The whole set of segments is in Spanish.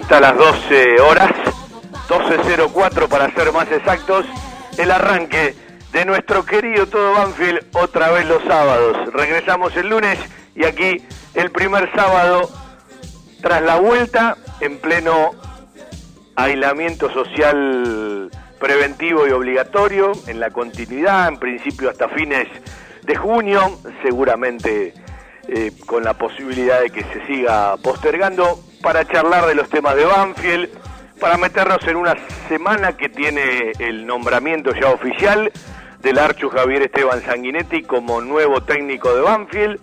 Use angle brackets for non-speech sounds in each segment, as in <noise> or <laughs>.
Pasadita las 12 horas, 12.04 para ser más exactos, el arranque de nuestro querido Todo Banfield otra vez los sábados. Regresamos el lunes y aquí el primer sábado tras la vuelta en pleno aislamiento social preventivo y obligatorio, en la continuidad, en principio hasta fines de junio, seguramente eh, con la posibilidad de que se siga postergando para charlar de los temas de Banfield, para meternos en una semana que tiene el nombramiento ya oficial del Archu Javier Esteban Sanguinetti como nuevo técnico de Banfield.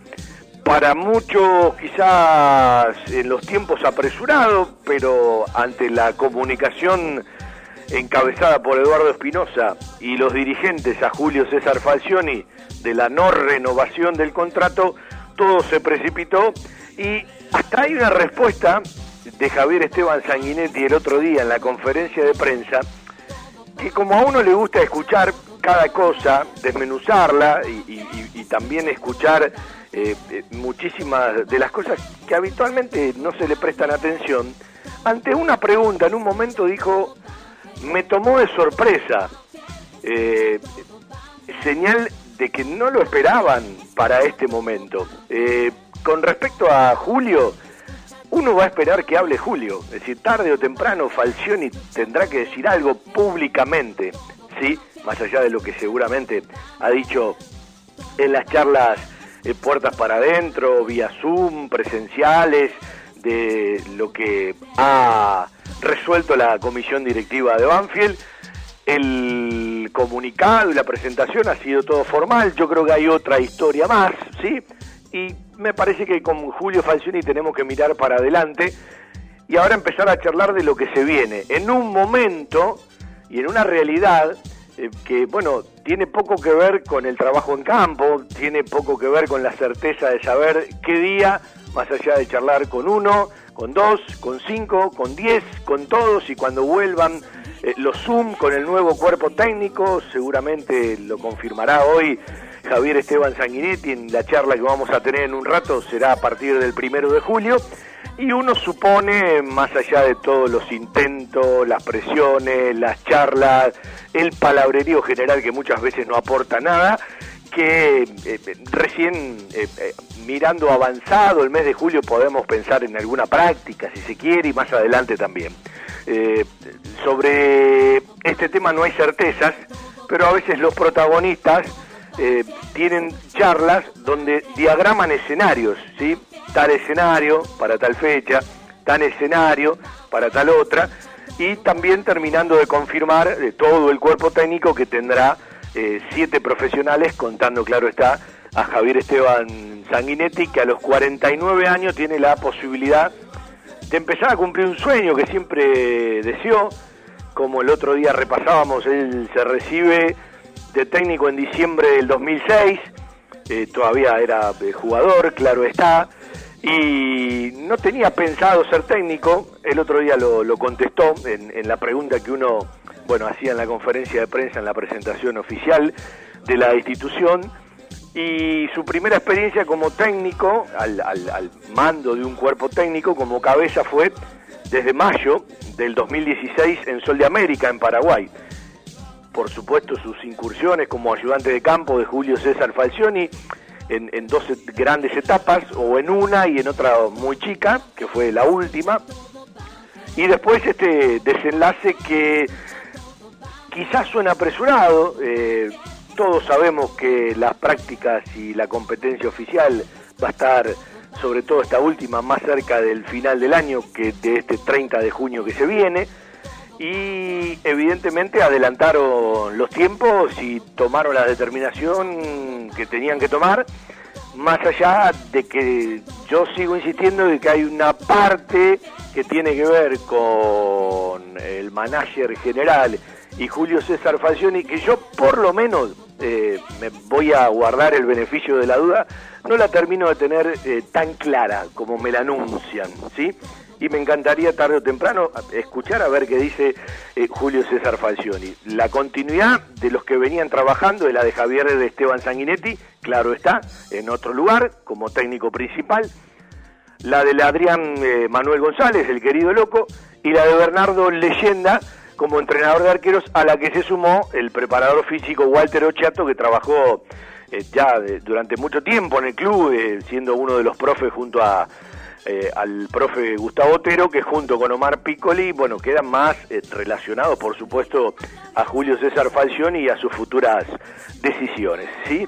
Para muchos quizás en los tiempos apresurados, pero ante la comunicación encabezada por Eduardo Espinosa y los dirigentes a Julio César Falcioni de la no renovación del contrato, todo se precipitó y hasta hay una respuesta de Javier Esteban Sanguinetti el otro día en la conferencia de prensa, que como a uno le gusta escuchar cada cosa, desmenuzarla y, también escuchar eh, eh, muchísimas de las cosas que habitualmente no se le prestan atención, ante una pregunta en un momento dijo, me tomó de sorpresa, eh, señal de que no lo esperaban para este momento. Con respecto a Julio, uno va a esperar que hable Julio, es decir, tarde o temprano Falcioni tendrá que decir algo públicamente, ¿sí? Más allá de lo que seguramente ha dicho en las charlas eh, puertas para adentro, vía Zoom, presenciales, de lo que ha resuelto la comisión directiva de Banfield el comunicado y la presentación ha sido todo formal, yo creo que hay otra historia más, ¿sí? Y me parece que con Julio Falcioni tenemos que mirar para adelante y ahora empezar a charlar de lo que se viene, en un momento y en una realidad eh, que, bueno, tiene poco que ver con el trabajo en campo, tiene poco que ver con la certeza de saber qué día, más allá de charlar con uno, con dos, con cinco, con diez, con todos y cuando vuelvan eh, los Zoom con el nuevo cuerpo técnico, seguramente lo confirmará hoy Javier Esteban Sanguinetti en la charla que vamos a tener en un rato, será a partir del primero de julio. Y uno supone, más allá de todos los intentos, las presiones, las charlas, el palabrerío general que muchas veces no aporta nada, que eh, recién eh, mirando avanzado el mes de julio podemos pensar en alguna práctica, si se quiere, y más adelante también. Eh, sobre este tema no hay certezas, pero a veces los protagonistas eh, tienen charlas donde diagraman escenarios, ¿sí? Tal escenario para tal fecha, tal escenario para tal otra, y también terminando de confirmar eh, todo el cuerpo técnico que tendrá siete profesionales, contando, claro está, a Javier Esteban Sanguinetti, que a los 49 años tiene la posibilidad de empezar a cumplir un sueño que siempre deseó, como el otro día repasábamos, él se recibe de técnico en diciembre del 2006, eh, todavía era eh, jugador, claro está, y no tenía pensado ser técnico, el otro día lo, contestó en, en, la pregunta que uno, bueno, hacía en la conferencia de prensa, en la presentación oficial de la institución, y su primera experiencia como técnico, al, al, mando de un cuerpo técnico como cabeza fue desde mayo del 2016 en Sol de América, en Paraguay. Por supuesto, sus incursiones como ayudante de campo de Julio César Falcioni en, en dos grandes etapas, o en una y en otra muy chica, que fue la última. Y después este desenlace que quizás suena apresurado, eh, todos sabemos que las prácticas y la competencia oficial va a estar, sobre todo esta última, más cerca del final del año que de este 30 de junio que se viene. Y evidentemente adelantaron los tiempos y tomaron la determinación que tenían que tomar, más allá de que yo sigo insistiendo de que hay una parte que tiene que ver con el manager general y Julio César Falcioni, que yo por lo menos eh, me voy a guardar el beneficio de la duda, no la termino de tener eh, tan clara como me la anuncian, ¿sí? Y me encantaría tarde o temprano escuchar a ver qué dice eh, Julio César Falcioni. La continuidad de los que venían trabajando es la de Javier de Esteban Sanguinetti, claro está, en otro lugar, como técnico principal. La de Adrián Manuel González, el querido loco, y la de Bernardo Leyenda, como entrenador de arqueros, a la que se sumó el preparador físico Walter Ochato, que trabajó eh, ya durante mucho tiempo en el club, eh, siendo uno de los profes junto a, eh, al profe Gustavo Otero, que junto con Omar Piccoli, bueno, quedan más relacionados, por supuesto, a Julio César Falcioni y a sus futuras decisiones, ¿sí?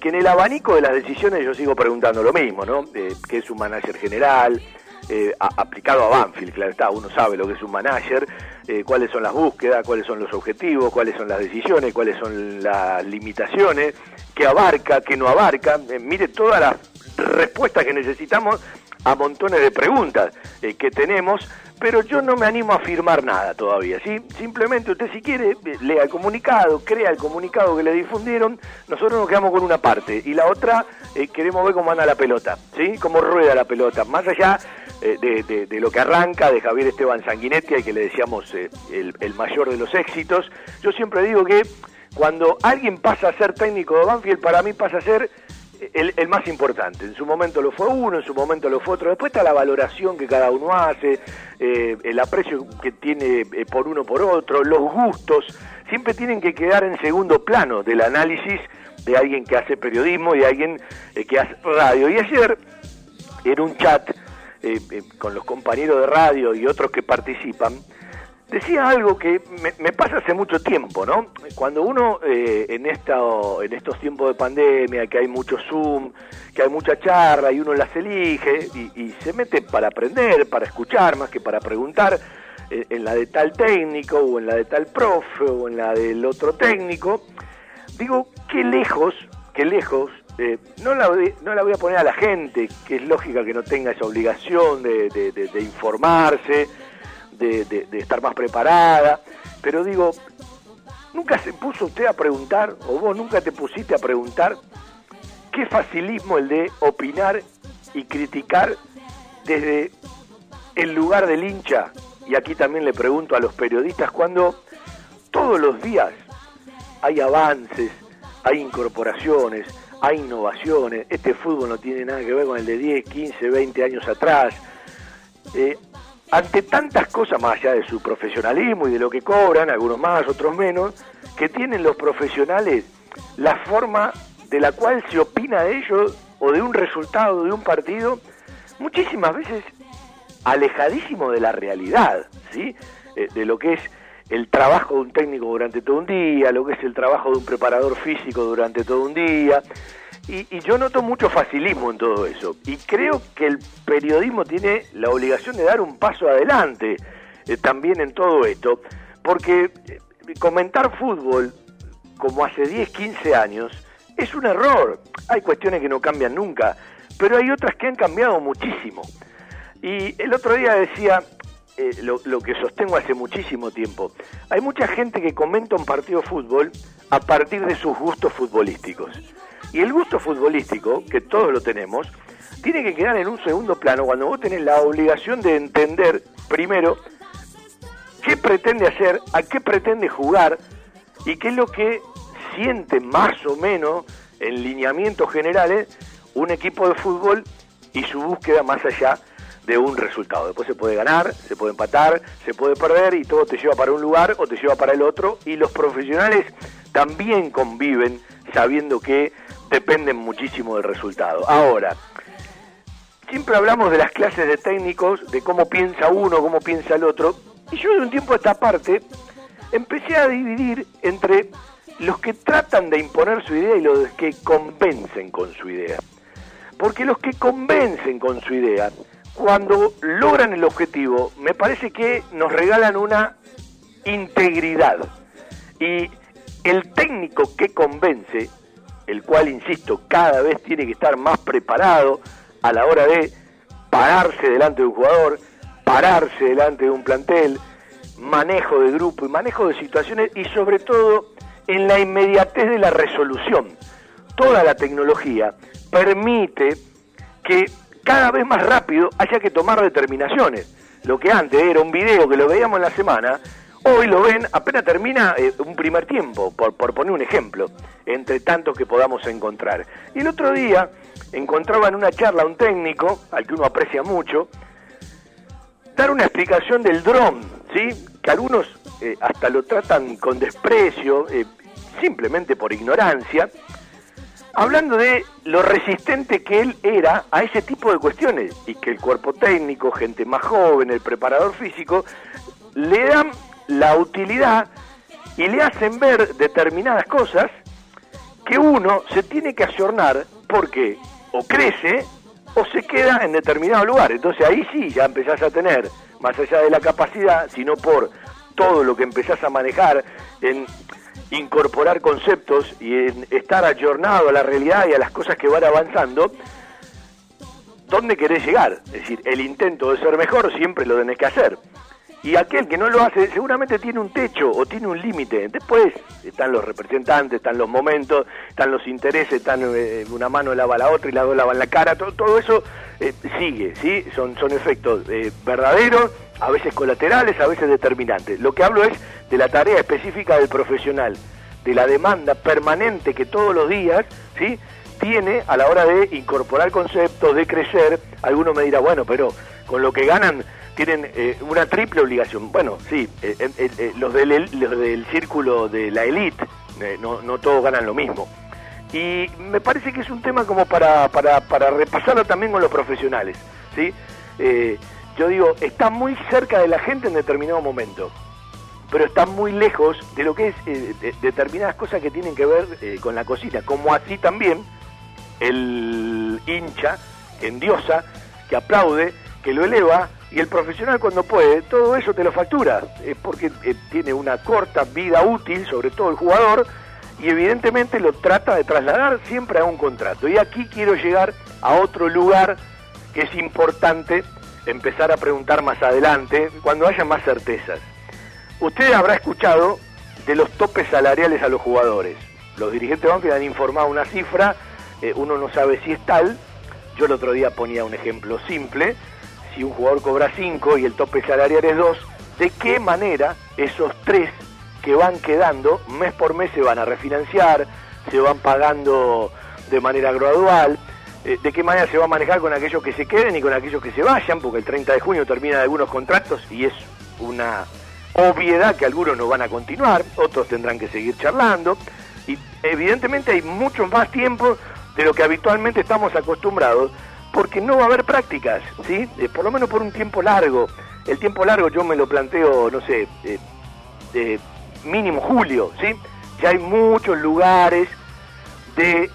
que en el abanico de las decisiones yo sigo preguntando lo mismo, ¿no? ¿Qué es un manager general? Eh, aplicado a Banfield, claro está, uno sabe lo que es un manager, eh, cuáles son las búsquedas, cuáles son los objetivos, cuáles son las decisiones, cuáles son las limitaciones, qué abarca, qué no abarca. Eh, mire todas las respuestas que necesitamos a montones de preguntas que tenemos, pero yo no me animo a afirmar nada todavía, ¿sí? Simplemente usted si quiere, lea el comunicado, crea el comunicado que le difundieron, nosotros nos quedamos con una parte y la otra queremos ver cómo anda la pelota, ¿sí? Cómo rueda la pelota, más allá eh, de, lo que arranca, de Javier Esteban Sanguinetti, al que le decíamos eh, el, mayor de los éxitos. Yo siempre digo que cuando alguien pasa a ser técnico de Banfield, para mí pasa a ser el, más importante. En su momento lo fue uno, en su momento lo fue otro. Después está la valoración que cada uno hace, eh, el aprecio que tiene por uno por otro, los gustos, siempre tienen que quedar en segundo plano del análisis de alguien que hace periodismo y de alguien que hace radio. Y ayer, en un chat, eh, eh, con los compañeros de radio y otros que participan, decía algo que me, pasa hace mucho tiempo, ¿no? Cuando uno eh, en, esta, en estos tiempos de pandemia, que hay mucho Zoom, que hay mucha charla y uno las elige y, se mete para aprender, para escuchar más que para preguntar, en la de tal técnico o en la de tal profe o en la del otro técnico, digo, qué lejos, qué lejos eh, no, la, no la voy a poner a la gente, que es lógica que no tenga esa obligación de, informarse, de, estar más preparada, pero digo, ¿nunca se puso usted a preguntar, o vos nunca te pusiste a preguntar, qué facilismo el de opinar y criticar desde el lugar del hincha? Y aquí también le pregunto a los periodistas, cuando todos los días hay avances, hay incorporaciones, hay innovaciones, este fútbol no tiene nada que ver con el de 10, 15, 20 años atrás. Eh, ante tantas cosas, más allá de su profesionalismo y de lo que cobran, algunos más, otros menos, que tienen los profesionales la forma de la cual se opina de ellos o de un resultado de un partido, muchísimas veces alejadísimo de la realidad, ¿sí? Eh, de lo que es el trabajo de un técnico durante todo un día, lo que es el trabajo de un preparador físico durante todo un día. Y, yo noto mucho facilismo en todo eso. Y creo que el periodismo tiene la obligación de dar un paso adelante eh, también en todo esto. Porque eh, comentar fútbol como hace 10, 15 años es un error. Hay cuestiones que no cambian nunca, pero hay otras que han cambiado muchísimo. Y el otro día decía, eh, lo, que sostengo hace muchísimo tiempo. Hay mucha gente que comenta un partido de fútbol a partir de sus gustos futbolísticos. Y el gusto futbolístico, que todos lo tenemos, tiene que quedar en un segundo plano cuando vos tenés la obligación de entender, primero, qué pretende hacer, a qué pretende jugar y qué es lo que siente más o menos en lineamientos generales un equipo de fútbol y su búsqueda más allá de un resultado. Después se puede ganar, se puede empatar, se puede perder y todo te lleva para un lugar o te lleva para el otro y los profesionales también conviven sabiendo que dependen muchísimo del resultado. Ahora, siempre hablamos de las clases de técnicos, de cómo piensa uno, cómo piensa el otro, y yo de un tiempo a esta parte empecé a dividir entre los que tratan de imponer su idea y los que convencen con su idea. Porque los que convencen con su idea, cuando logran el objetivo, me parece que nos regalan una integridad. Y el técnico que convence, el cual, insisto, cada vez tiene que estar más preparado a la hora de pararse delante de un jugador, pararse delante de un plantel, manejo de grupo y manejo de situaciones y sobre todo en la inmediatez de la resolución. Toda la tecnología permite que cada vez más rápido haya que tomar determinaciones. Lo que antes era un video que lo veíamos en la semana, hoy lo ven apenas termina eh, un primer tiempo, por, por poner un ejemplo, entre tantos que podamos encontrar. Y el otro día encontraba en una charla un técnico, al que uno aprecia mucho, dar una explicación del dron, ¿sí? que algunos eh, hasta lo tratan con desprecio, eh, simplemente por ignorancia, hablando de lo resistente que él era a ese tipo de cuestiones y que el cuerpo técnico, gente más joven, el preparador físico, le dan la utilidad y le hacen ver determinadas cosas que uno se tiene que ayornar porque o crece o se queda en determinado lugar. Entonces ahí sí ya empezás a tener, más allá de la capacidad, sino por todo lo que empezás a manejar en incorporar conceptos y en estar ayornado a la realidad y a las cosas que van avanzando, ¿dónde querés llegar? Es decir, el intento de ser mejor siempre lo tenés que hacer. Y aquel que no lo hace seguramente tiene un techo o tiene un límite. Después están los representantes, están los momentos, están los intereses, están eh, una mano lava la otra y la otra lava la cara. Todo, todo eso eh, sigue, ¿sí? Son, son efectos eh, verdaderos, a veces colaterales, a veces determinantes. Lo que hablo es de la tarea específica del profesional, de la demanda permanente que todos los días, ¿sí? tiene a la hora de incorporar conceptos, de crecer. Alguno me dirá, bueno, pero con lo que ganan tienen eh, una triple obligación. Bueno, sí, eh, eh, los, del, los del círculo de la élite, no, no todos ganan lo mismo. Y me parece que es un tema como para, para, para repasarlo también con los profesionales. ¿sí? yo digo, está muy cerca de la gente en determinado momento, pero está muy lejos de lo que es determinadas cosas que tienen que ver con la cocina, como así también el hincha en diosa que aplaude, que lo eleva y el profesional cuando puede, todo eso te lo factura, es porque eh, tiene una corta vida útil, sobre todo el jugador, y evidentemente lo trata de trasladar siempre a un contrato. Y aquí quiero llegar a otro lugar que es importante empezar a preguntar más adelante, cuando haya más certezas. Usted habrá escuchado de los topes salariales a los jugadores. Los dirigentes Banfield han informado una cifra, eh, uno no sabe si es tal. Yo el otro día ponía un ejemplo simple si un jugador cobra 5 y el tope salarial es 2, ¿de qué manera esos 3 que van quedando mes por mes se van a refinanciar, se van pagando de manera gradual? Eh, ¿De qué manera se va a manejar con aquellos que se queden y con aquellos que se vayan? Porque el 30 de junio terminan algunos contratos y es una obviedad que algunos no van a continuar, otros tendrán que seguir charlando. Y evidentemente hay mucho más tiempo de lo que habitualmente estamos acostumbrados porque no va a haber prácticas, ¿sí? Eh, por lo menos por un tiempo largo. El tiempo largo yo me lo planteo, no sé, eh, mínimo julio, ¿sí? Ya hay muchos lugares de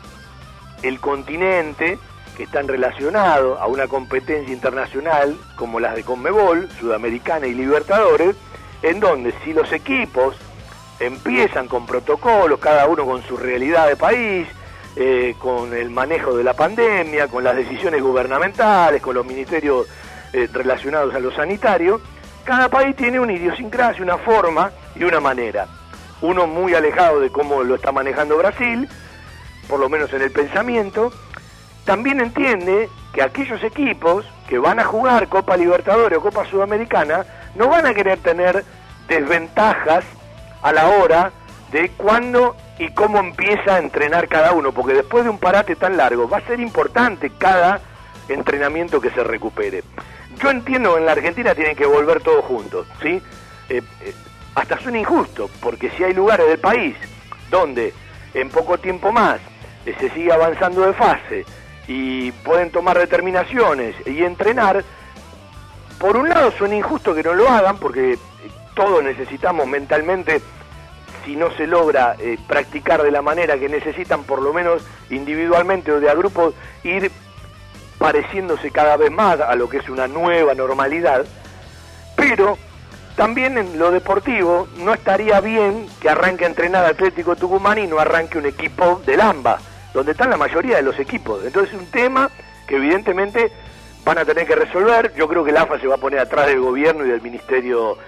el continente que están relacionados a una competencia internacional como las de Conmebol, Sudamericana y Libertadores, en donde si los equipos empiezan con protocolos, cada uno con su realidad de país, eh, con el manejo de la pandemia, con las decisiones gubernamentales, con los ministerios eh, relacionados a lo sanitario, cada país tiene una idiosincrasia, una forma y una manera. Uno muy alejado de cómo lo está manejando Brasil, por lo menos en el pensamiento, también entiende que aquellos equipos que van a jugar Copa Libertadores o Copa Sudamericana no van a querer tener desventajas a la hora de cuando y cómo empieza a entrenar cada uno, porque después de un parate tan largo va a ser importante cada entrenamiento que se recupere. Yo entiendo que en la Argentina tienen que volver todos juntos, ¿sí? Eh, eh, hasta suena injusto, porque si hay lugares del país donde en poco tiempo más eh, se sigue avanzando de fase y pueden tomar determinaciones y entrenar, por un lado suena injusto que no lo hagan, porque todos necesitamos mentalmente, si no se logra practicar de la manera que necesitan, por lo menos individualmente o de a grupos, ir pareciéndose cada vez más a lo que es una nueva normalidad, pero también en lo deportivo no estaría bien que arranque a entrenar Atlético Tucumán y no arranque un equipo del AMBA, donde están la mayoría de los equipos. Entonces es un tema que evidentemente van a tener que resolver. Yo creo que el AFA se va a poner atrás del gobierno y del Ministerio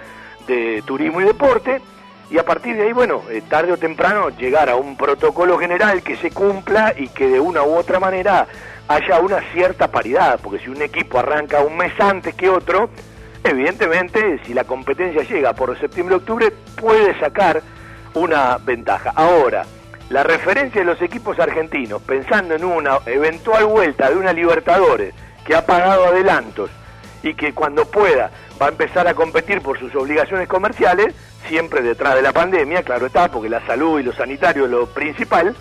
de Turismo y Deporte. Y a partir de ahí, bueno, eh, tarde o temprano llegar a un protocolo general que se cumpla y que de una u otra manera haya una cierta paridad, porque si un equipo arranca un mes antes que otro, evidentemente si la competencia llega por septiembre-octubre puede sacar una ventaja. Ahora, la referencia de los equipos argentinos, pensando en una eventual vuelta de una Libertadores que ha pagado adelantos y que cuando pueda va a empezar a competir por sus obligaciones comerciales, siempre detrás de la pandemia, claro está, porque la salud y lo sanitario es lo principal,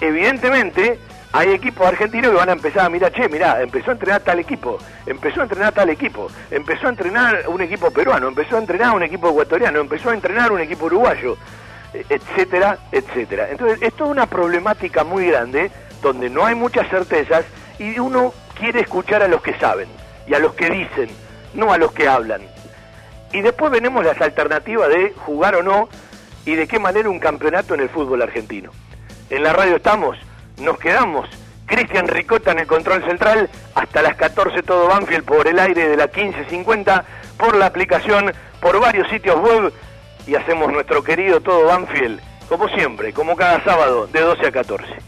evidentemente hay equipos argentinos que van a empezar a mirar, che, mirá, empezó a entrenar tal equipo, empezó a entrenar tal equipo, empezó a entrenar un equipo peruano, empezó a entrenar un equipo ecuatoriano, empezó a entrenar un equipo uruguayo, e, etcétera, etcétera. Entonces, esto es una problemática muy grande donde no hay muchas certezas y uno quiere escuchar a los que saben y a los que dicen, no a los que hablan. Y después venemos las alternativas de jugar o no y de qué manera un campeonato en el fútbol argentino. En la radio estamos nos quedamos. Cristian Ricota en el control central, hasta las 14 todo Banfield por el aire de la 1550, por la aplicación, por varios sitios web y hacemos nuestro querido todo Banfield, como siempre, como cada sábado, de 12 a 14.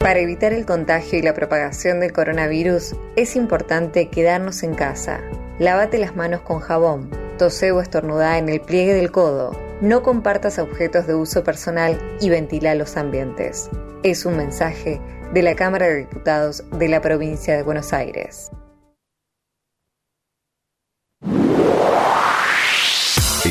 Para evitar el contagio y la propagación del coronavirus, es importante quedarnos en casa. Lávate las manos con jabón. Tose o estornudá en el pliegue del codo. No compartas objetos de uso personal y ventila los ambientes. Es un mensaje de la Cámara de Diputados de la provincia de Buenos Aires.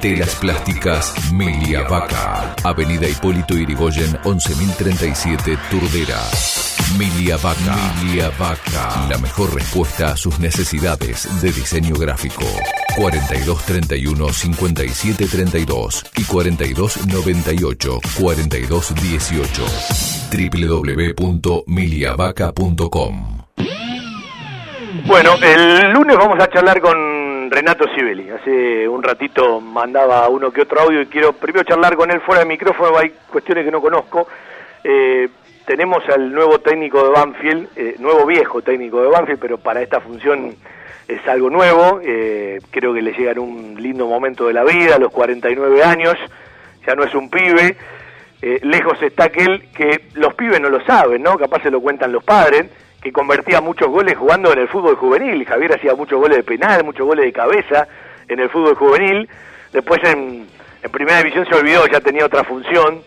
Telas Plásticas Milia Vaca. Avenida Hipólito Irigoyen 11037 Turdera. Milia Vaca. Milia Vaca. La mejor respuesta a sus necesidades de diseño gráfico. 4231 5732 y 4298 4218. www.miliavaca.com. Bueno, el lunes vamos a charlar con Renato Sibeli. Hace un ratito mandaba uno que otro audio y quiero primero charlar con él fuera de micrófono. Hay cuestiones que no conozco. Eh, tenemos al nuevo técnico de Banfield, eh, nuevo viejo técnico de Banfield, pero para esta función es algo nuevo. Eh, creo que le llega en un lindo momento de la vida, a los 49 años. Ya no es un pibe. lejos está aquel que los pibes no lo saben, ¿no? Capaz se lo cuentan los padres convertía muchos goles jugando en el fútbol juvenil. Javier hacía muchos goles de penal, muchos goles de cabeza en el fútbol juvenil. Después en, primera división se olvidó, ya tenía otra función.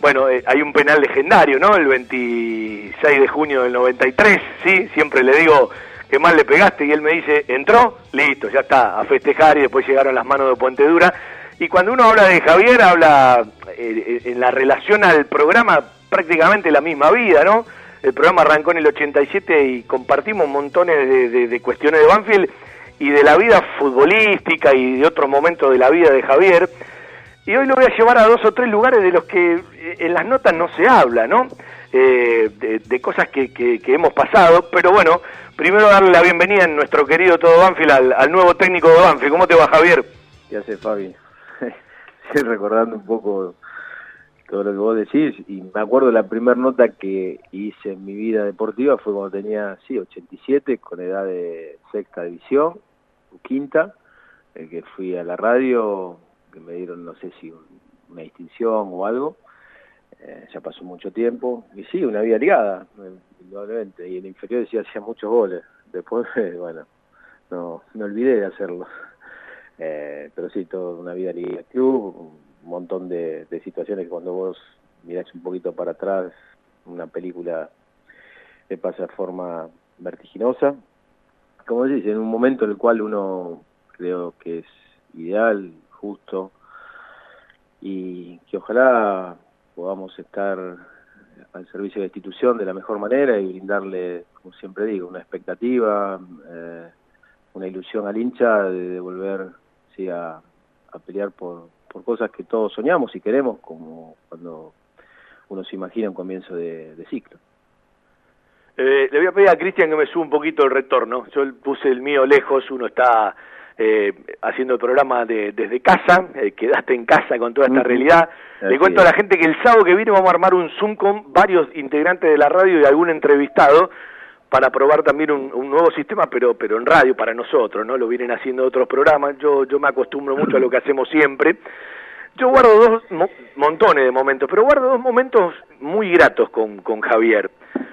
Bueno, eh, hay un penal legendario, ¿no? El 26 de junio del 93, ¿sí? Siempre le digo que mal le pegaste y él me dice, entró, listo, ya está, a festejar y después llegaron las manos de Puente Dura. Y cuando uno habla de Javier, habla eh, en la relación al programa prácticamente la misma vida, ¿no? El programa arrancó en el 87 y compartimos montones de, cuestiones de Banfield y de la vida futbolística y de otros momentos de la vida de Javier. y hoy lo voy a llevar a dos o tres lugares de los que eh, en las notas no se habla, ¿no? Eh, de, cosas que, que, hemos pasado, pero bueno, primero darle la bienvenida en nuestro querido Todo Banfield al, nuevo técnico de Banfield. ¿Cómo te va, Javier? ¿Qué hace, Fabi? <laughs> sí, recordando un poco todo lo que vos decís, y me acuerdo la primera nota que hice en mi vida deportiva fue cuando tenía, sí, 87, con edad de sexta división, quinta, el que fui a la radio, que me dieron, no sé si una distinción o algo, eh, ya pasó mucho tiempo, y sí, una vida ligada, indudablemente, y en inferior decía hacía muchos goles, después, <laughs> bueno, no, me olvidé de hacerlo, <laughs> eh, pero sí, toda una vida ligada club, un montón de, situaciones que cuando vos mirás un poquito para atrás, una película te pasa de forma vertiginosa, como decís, en un momento en el cual uno creo que es ideal, justo, y que ojalá podamos estar al servicio de la institución de la mejor manera y brindarle, como siempre digo, una expectativa, eh, una ilusión al hincha de, volver sí, a, pelear por, por cosas que todos soñamos y queremos, como cuando uno se imagina un comienzo de, ciclo. Eh, le voy a pedir a Cristian que me suba un poquito el retorno. Yo puse el mío lejos, uno está eh, haciendo el programa de, desde casa, eh, quedaste en casa con toda esta realidad. Le cuento a la gente que el sábado que viene vamos a armar un Zoom con varios integrantes de la radio y algún entrevistado para probar también un, nuevo sistema, pero pero en radio para nosotros, ¿no? Lo vienen haciendo otros programas. Yo yo me acostumbro mucho a lo que hacemos siempre. Yo guardo dos montones de momentos, pero guardo dos momentos muy gratos con, con Javier.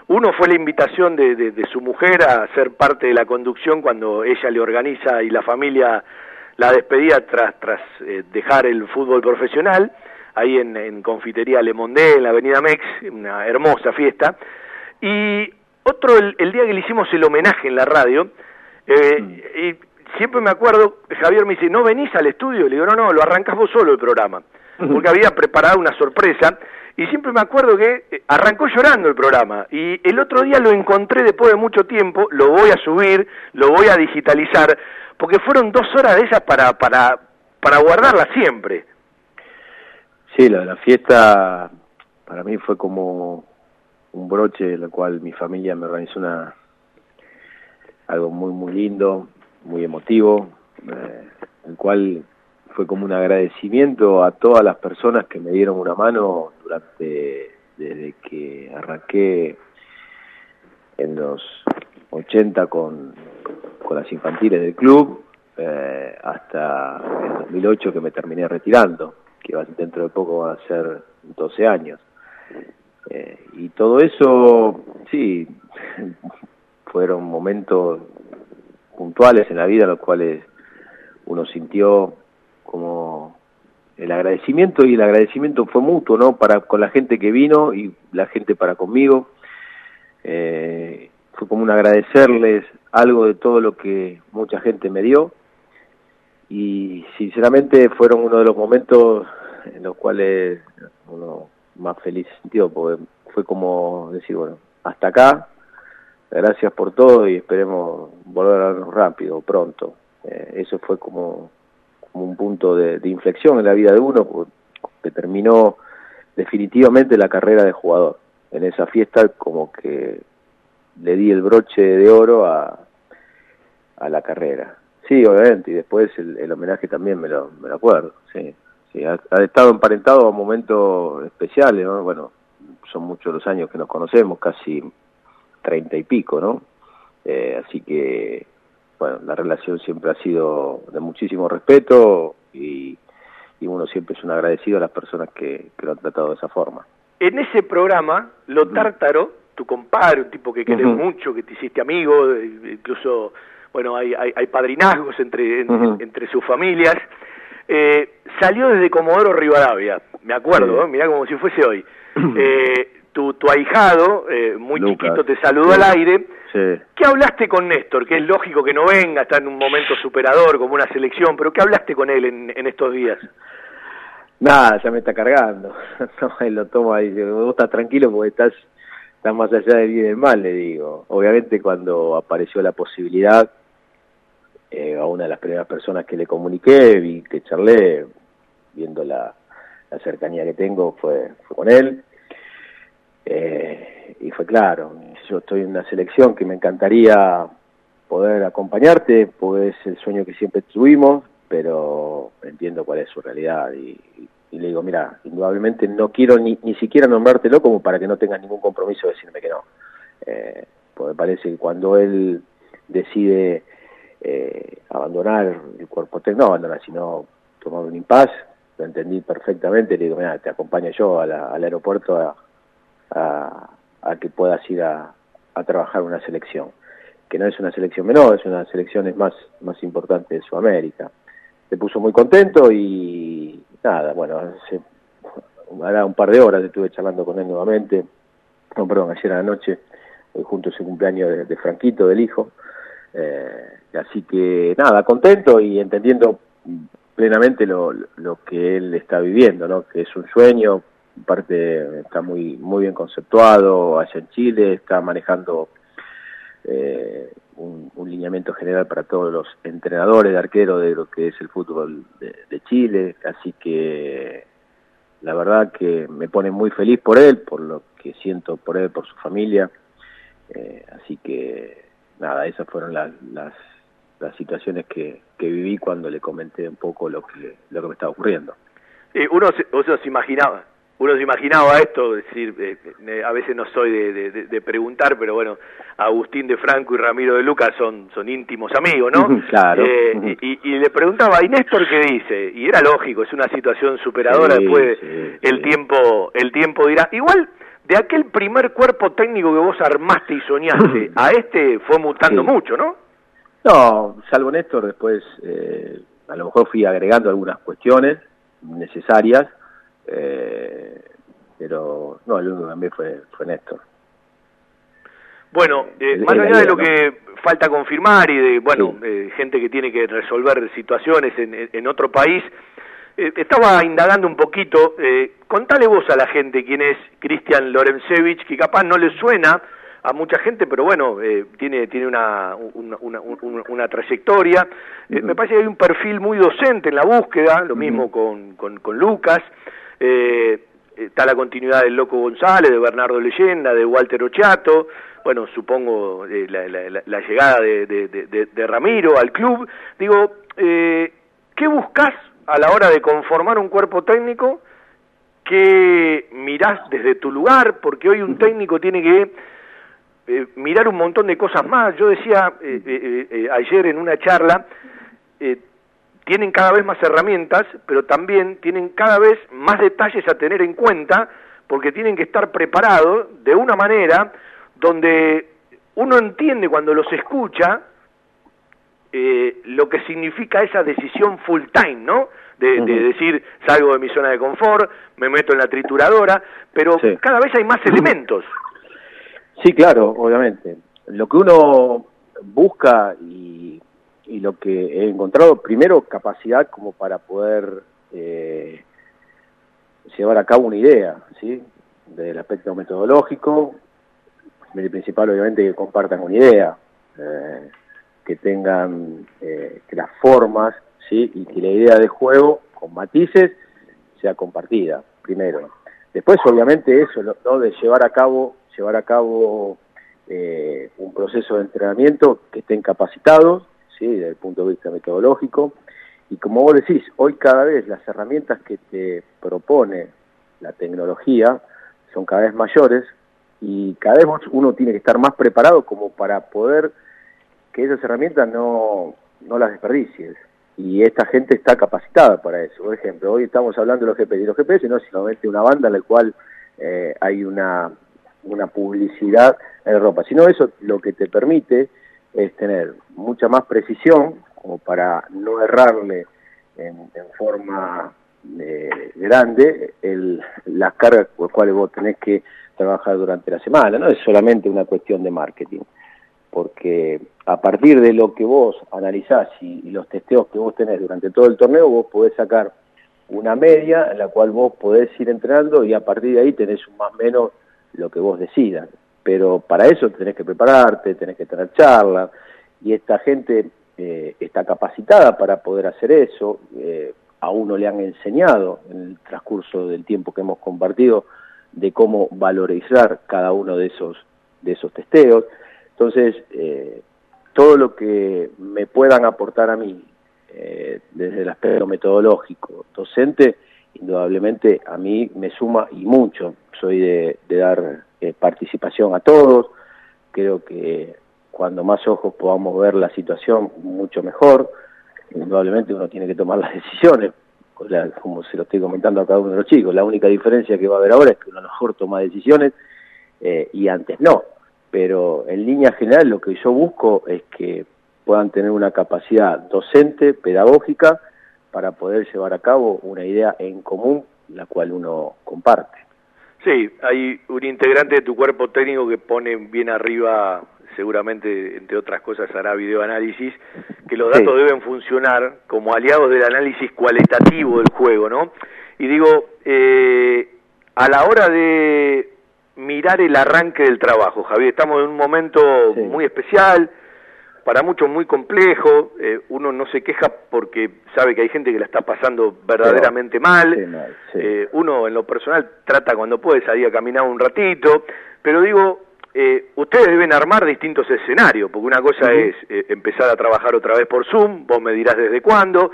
Uno fue la invitación de, de, su mujer a ser parte de la conducción cuando ella le organiza y la familia la despedía tras, tras eh, dejar el fútbol profesional, ahí en, en Confitería Le Mondé, en la Avenida Mex, una hermosa fiesta. Y otro, el, día que le hicimos el homenaje en la radio, eh, mm. y siempre me acuerdo, Javier me dice, ¿no venís al estudio? Le digo, no, no, lo arrancás vos solo el programa, porque había preparado una sorpresa y siempre me acuerdo que eh, arrancó llorando el programa y el otro día lo encontré después de mucho tiempo, lo voy a subir, lo voy a digitalizar, porque fueron dos horas de esas para, para, para guardarla siempre. Sí, la, la fiesta para mí fue como un broche en el cual mi familia me organizó una algo muy muy lindo, muy emotivo, eh, el cual fue como un agradecimiento a todas las personas que me dieron una mano durante desde que arranqué en los 80 con, con las infantiles del club eh, hasta el 2008 que me terminé retirando, que dentro de poco van a ser 12 años. Eh, y todo eso, sí, <laughs> fueron momentos puntuales en la vida, los cuales uno sintió como el agradecimiento y el agradecimiento fue mutuo, ¿no? Para con la gente que vino y la gente para conmigo. Eh, fue como un agradecerles algo de todo lo que mucha gente me dio y sinceramente fueron uno de los momentos en los cuales uno más feliz sintió porque fue como decir bueno hasta acá gracias por todo y esperemos volver a vernos rápido pronto eh, eso fue como un punto de, inflexión en la vida de uno, que terminó definitivamente la carrera de jugador. En esa fiesta como que le di el broche de oro a, a la carrera. Sí, obviamente, y después el, homenaje también me lo, me lo acuerdo, sí. Sí ha, estado emparentado a momentos especiales, ¿no? Bueno, son muchos los años que nos conocemos, casi treinta y pico, ¿no? Eh, así que bueno, la relación siempre ha sido de muchísimo respeto y, uno siempre es un agradecido a las personas que, lo han tratado de esa forma. En ese programa, Lo Tártaro, tu compadre, un tipo que querés mucho, que te hiciste amigo, incluso, bueno, hay, hay, padrinazgos entre, entre sus familias, eh, salió desde Comodoro Rivadavia, me acuerdo, mirá como si fuese hoy. <clears throat> Eh, tu, tu ahijado, eh, muy chiquito, te saludó al aire. ¿Qué hablaste con Néstor? Que es lógico que no venga, está en un momento superador como una selección, pero ¿qué hablaste con él en, en estos días? Nada, ya me está cargando. <laughs> no, él lo toma y dice, vos estás tranquilo porque estás, estás más allá del bien y del mal, le digo. Obviamente cuando apareció la posibilidad, eh, a una de las primeras personas que le comuniqué, vi que charlé, viendo la, la cercanía que tengo fue, fue con él. Eh, y fue claro, yo estoy en una selección que me encantaría poder acompañarte, pues es el sueño que siempre tuvimos, pero entiendo cuál es su realidad y, le digo, mira, indudablemente no quiero ni, ni siquiera nombrártelo como para que no tengas ningún compromiso de decirme que no. Eh, pues me parece que cuando él decide eh, abandonar el cuerpo técnico, no abandonar, sino tomar un impas, lo entendí perfectamente, le digo, mira, te acompaño yo al aeropuerto a, a, que puedas ir a, trabajar una selección, que no es una selección menor, es una de las más, más importantes de Sudamérica. Se puso muy contento y nada, bueno, hace, un par de horas estuve charlando con él nuevamente, no, perdón, ayer a la noche, junto a ese cumpleaños de, Franquito, del hijo, eh, así que nada, contento y entendiendo plenamente lo, lo que él está viviendo, ¿no? que es un sueño, parte está muy muy bien conceptuado allá en Chile, está manejando eh, un, lineamiento general para todos los entrenadores de arquero de lo que es el fútbol de, Chile, así que la verdad que me pone muy feliz por él, por lo que siento por él, por su familia, eh, así que nada, esas fueron las, las las situaciones que, que viví cuando le comenté un poco lo que, lo que me estaba ocurriendo. Eh, uno, se, uno se imaginaba, uno se imaginaba esto, decir, eh, eh, a veces no soy de, de, preguntar, pero bueno, Agustín de Franco y Ramiro de Lucas son, son íntimos amigos, ¿no? claro. y, y, le preguntaba, ¿y Néstor qué dice? Y era lógico, es una situación superadora, después el tiempo el tiempo dirá. Igual, de aquel primer cuerpo técnico que vos armaste y soñaste, <laughs> a este fue mutando mucho, ¿no? No, salvo Néstor, después eh, a lo mejor fui agregando algunas cuestiones necesarias, eh, pero no, el único que también fue, fue Néstor. Bueno, eh, más allá de lo que falta confirmar y de, bueno, gente que tiene que resolver situaciones en, en otro país, estaba indagando un poquito, contale vos a la gente quién es Cristian Lorenzevich, que capaz no le suena, a mucha gente, pero bueno, eh, tiene, tiene una, una, una, trayectoria. Eh, me parece que hay un perfil muy docente en la búsqueda, lo mismo con, con, Lucas. Eh, está la continuidad del Loco González, de Bernardo Leyenda, de Walter Ochato, bueno, supongo la, la, llegada de, de, de, Ramiro al club. Digo, ¿qué buscas a la hora de conformar un cuerpo técnico? que mirás desde tu lugar? Porque hoy un técnico tiene que eh, mirar un montón de cosas más. Yo decía eh, eh, ayer en una charla, tienen cada vez más herramientas, pero también tienen cada vez más detalles a tener en cuenta, porque tienen que estar preparados de una manera donde uno entiende cuando los escucha lo que significa esa decisión full time, ¿no? De, decir, salgo de mi zona de confort, me meto en la trituradora, pero cada vez hay más elementos. Sí, claro, obviamente. Lo que uno busca y, y lo que he encontrado, primero, capacidad como para poder eh, llevar a cabo una idea, ¿sí? Del aspecto metodológico, el principal, obviamente, que compartan una idea, eh, que tengan eh, que las formas, ¿sí? Y que la idea de juego, con matices, sea compartida, primero. Después, obviamente, eso, ¿no? De llevar a cabo llevar a cabo eh, un proceso de entrenamiento que estén capacitados, ¿sí? desde el punto de vista metodológico, y como vos decís, hoy cada vez las herramientas que te propone la tecnología son cada vez mayores y cada vez uno tiene que estar más preparado como para poder que esas herramientas no, no las desperdicies. Y esta gente está capacitada para eso. Por ejemplo, hoy estamos hablando de los GPS. Y los GPS no es solamente una banda en la cual eh, hay una una publicidad en ropa, sino eso lo que te permite es tener mucha más precisión como para no errarle en, forma eh, grande el, las cargas por las cuales vos tenés que trabajar durante la semana, no es solamente una cuestión de marketing, porque a partir de lo que vos analizás y, y los testeos que vos tenés durante todo el torneo, vos podés sacar una media en la cual vos podés ir entrenando y a partir de ahí tenés un más o menos lo que vos decidas. Pero para eso tenés que prepararte, tenés que tener charlas, y esta gente eh, está capacitada para poder hacer eso. Eh, a uno le han enseñado en el transcurso del tiempo que hemos compartido de cómo valorizar cada uno de esos, de esos testeos. Entonces, eh, todo lo que me puedan aportar a mí eh, desde el aspecto metodológico, docente, indudablemente a mí me suma y mucho. Soy de, dar eh, participación a todos, creo que cuando más ojos podamos ver la situación, mucho mejor. Indudablemente uno tiene que tomar las decisiones, como se lo estoy comentando a cada uno de los chicos. La única diferencia que va a haber ahora es que uno mejor toma decisiones eh, y antes no. Pero en línea general lo que yo busco es que puedan tener una capacidad docente, pedagógica, para poder llevar a cabo una idea en común, la cual uno comparte. Sí, hay un integrante de tu cuerpo técnico que pone bien arriba, seguramente, entre otras cosas, hará videoanálisis, que los datos deben funcionar como aliados del análisis cualitativo del juego, ¿no? Y digo, eh, a la hora de mirar el arranque del trabajo, Javier, estamos en un momento muy especial, para muchos muy complejo, eh, uno no se queja porque sabe que hay gente que la está pasando verdaderamente mal, eh, uno en lo personal trata cuando puede salir a caminar un ratito, pero digo, eh, ustedes deben armar distintos escenarios, porque una cosa es empezar a trabajar otra vez por Zoom, vos me dirás desde cuándo,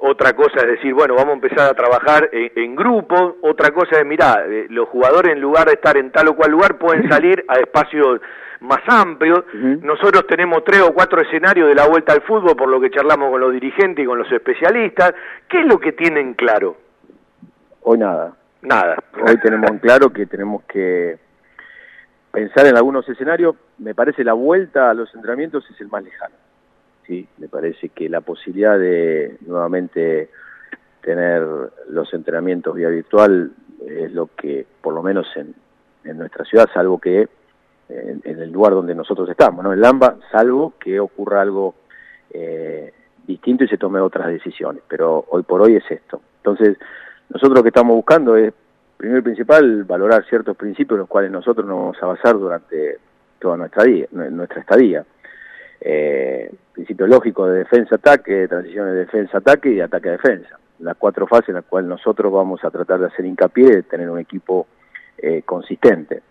otra cosa es decir, bueno, vamos a empezar a trabajar en, grupo, otra cosa es, mirá, los jugadores en lugar de estar en tal o cual lugar pueden <laughs> salir a espacios más amplio. Nosotros tenemos tres o cuatro escenarios de la vuelta al fútbol, por lo que charlamos con los dirigentes y con los especialistas. ¿Qué es lo que tienen claro? Hoy nada. Nada. Hoy tenemos en claro que tenemos que pensar en algunos escenarios. Me parece la vuelta a los entrenamientos es el más lejano. Sí, me parece que la posibilidad de nuevamente tener los entrenamientos vía virtual es lo que, por lo menos en, en nuestra ciudad, salvo que en, el lugar donde nosotros estamos, ¿no? En Lamba, salvo que ocurra algo eh, distinto y se tome otras decisiones, pero hoy por hoy es esto. Entonces, nosotros lo que estamos buscando es, primero y principal, valorar ciertos principios en los cuales nosotros nos vamos a basar durante toda nuestra, día, nuestra estadía. Eh, principio lógico de defensa-ataque, de transición de defensa-ataque y de ataque-defensa. Las cuatro fases en las cuales nosotros vamos a tratar de hacer hincapié de tener un equipo eh, consistente.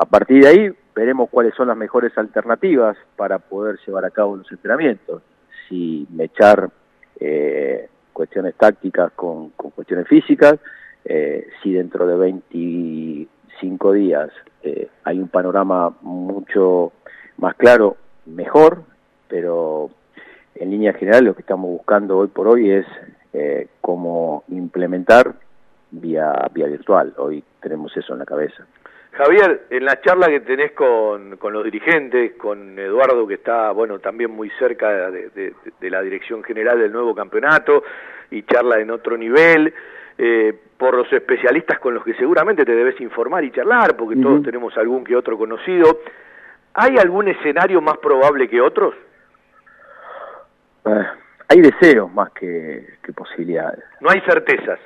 A partir de ahí veremos cuáles son las mejores alternativas para poder llevar a cabo los entrenamientos. Si mechar eh, cuestiones tácticas con, cuestiones físicas, eh, si dentro de 25 días eh, hay un panorama mucho más claro, mejor, pero en línea general lo que estamos buscando hoy por hoy es cómo implementar vía, vía virtual. Hoy tenemos eso en la cabeza. Javier, en la charla que tenés con, con, los dirigentes, con Eduardo, que está, bueno, también muy cerca de, la dirección general del nuevo campeonato, y charla en otro nivel, eh, por los especialistas con los que seguramente te debes informar y charlar, porque todos tenemos algún que otro conocido, ¿hay algún escenario más probable que otros? Eh, hay deseos más que, posibilidades. No hay certezas.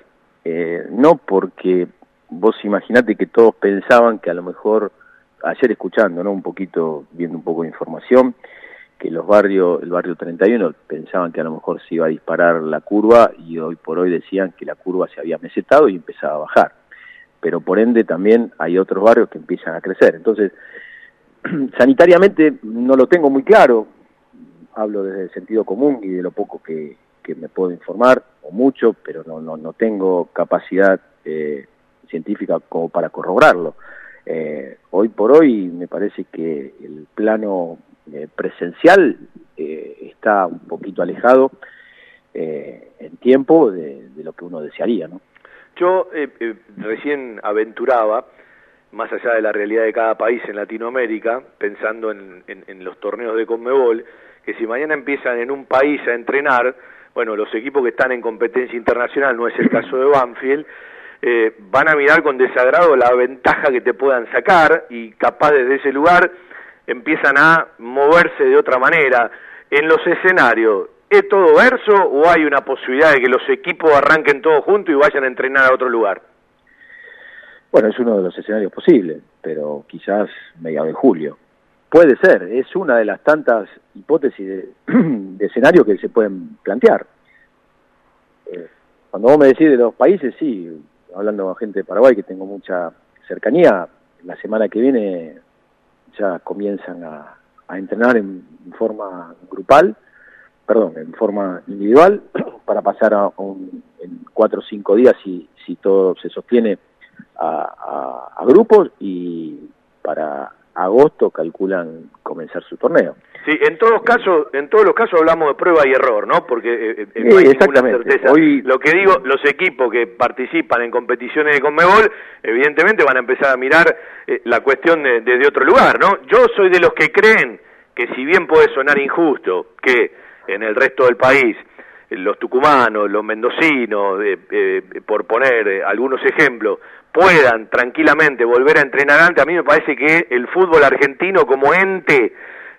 Eh, no, porque vos imaginate que todos pensaban que a lo mejor, ayer escuchando, ¿no? Un poquito, viendo un poco de información, que los barrios, el barrio 31 pensaban que a lo mejor se iba a disparar la curva y hoy por hoy decían que la curva se había mesetado y empezaba a bajar. Pero por ende también hay otros barrios que empiezan a crecer. Entonces, <clears throat> sanitariamente no lo tengo muy claro, hablo desde el sentido común y de lo poco que, que me puedo informar, o mucho, pero no, no, no tengo capacidad eh, científica como para corroborarlo. Eh, hoy por hoy me parece que el plano eh, presencial eh, está un poquito alejado en tiempo de, lo que uno desearía. ¿no? Yo recién aventuraba, más allá de la realidad de cada país en Latinoamérica, pensando en, en los torneos de Conmebol, que si mañana empiezan en un país a entrenar, bueno, los equipos que están en competencia internacional, no es el caso de Banfield, eh, van a mirar con desagrado la ventaja que te puedan sacar y capaz desde ese lugar empiezan a moverse de otra manera. En los escenarios, ¿es todo verso o hay una posibilidad de que los equipos arranquen todos juntos y vayan a entrenar a otro lugar? Bueno, es uno de los escenarios posibles, pero quizás mediados de julio. Puede ser, es una de las tantas hipótesis <clears throat> de, escenarios que se pueden plantear. Eh, cuando vos me decís de los países, sí, hablando con gente de Paraguay que tengo mucha cercanía, la semana que viene ya comienzan a, entrenar en, forma grupal, perdón, en forma individual, <clears throat> para pasar a un, en cuatro o cinco días si, si todo se sostiene a, a grupos y para agosto calculan comenzar su torneo. Sí, en todos casos, en todos los casos hablamos de prueba y error, ¿no? Porque eh, eh no hay ninguna certeza. Hoy... Lo que digo, los equipos que participan en competiciones de Conmebol, evidentemente van a empezar a mirar eh, la cuestión desde otro lugar, ¿no? Yo soy de los que creen que si bien puede sonar injusto que en el resto del país los tucumanos, los mendocinos, eh, por poner algunos ejemplos, puedan tranquilamente volver a entrenar antes, a mí me parece que el fútbol argentino como ente,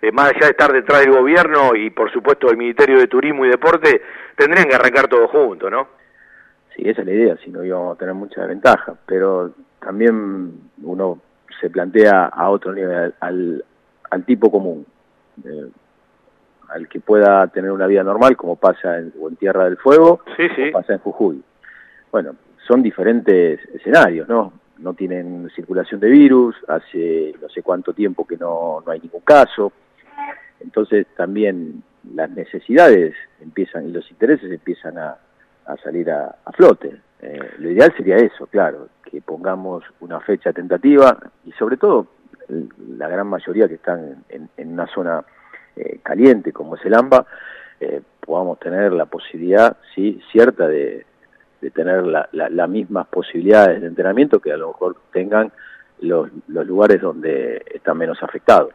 eh, más allá de estar detrás del gobierno y por supuesto del Ministerio de Turismo y Deporte, tendrían que arrancar todo junto, ¿no? Sí, esa es la idea, si no íbamos a tener mucha ventaja, pero también uno se plantea a otro nivel, al, al tipo común, eh, al que pueda tener una vida normal, como pasa en, en Tierra del Fuego, sí, sí. como pasa en Jujuy. Bueno, son diferentes escenarios, ¿no? No tienen circulación de virus, hace no sé cuánto tiempo que no, no hay ningún caso. Entonces también las necesidades empiezan y los intereses empiezan a, salir a, flote. Eh, lo ideal sería eso, claro, que pongamos una fecha tentativa y sobre todo la gran mayoría que están en, una zona eh, caliente como es el AMBA, eh, podamos tener la posibilidad sí cierta de, de tener las la, mismas posibilidades de entrenamiento que a lo mejor tengan los, los lugares donde están menos afectados.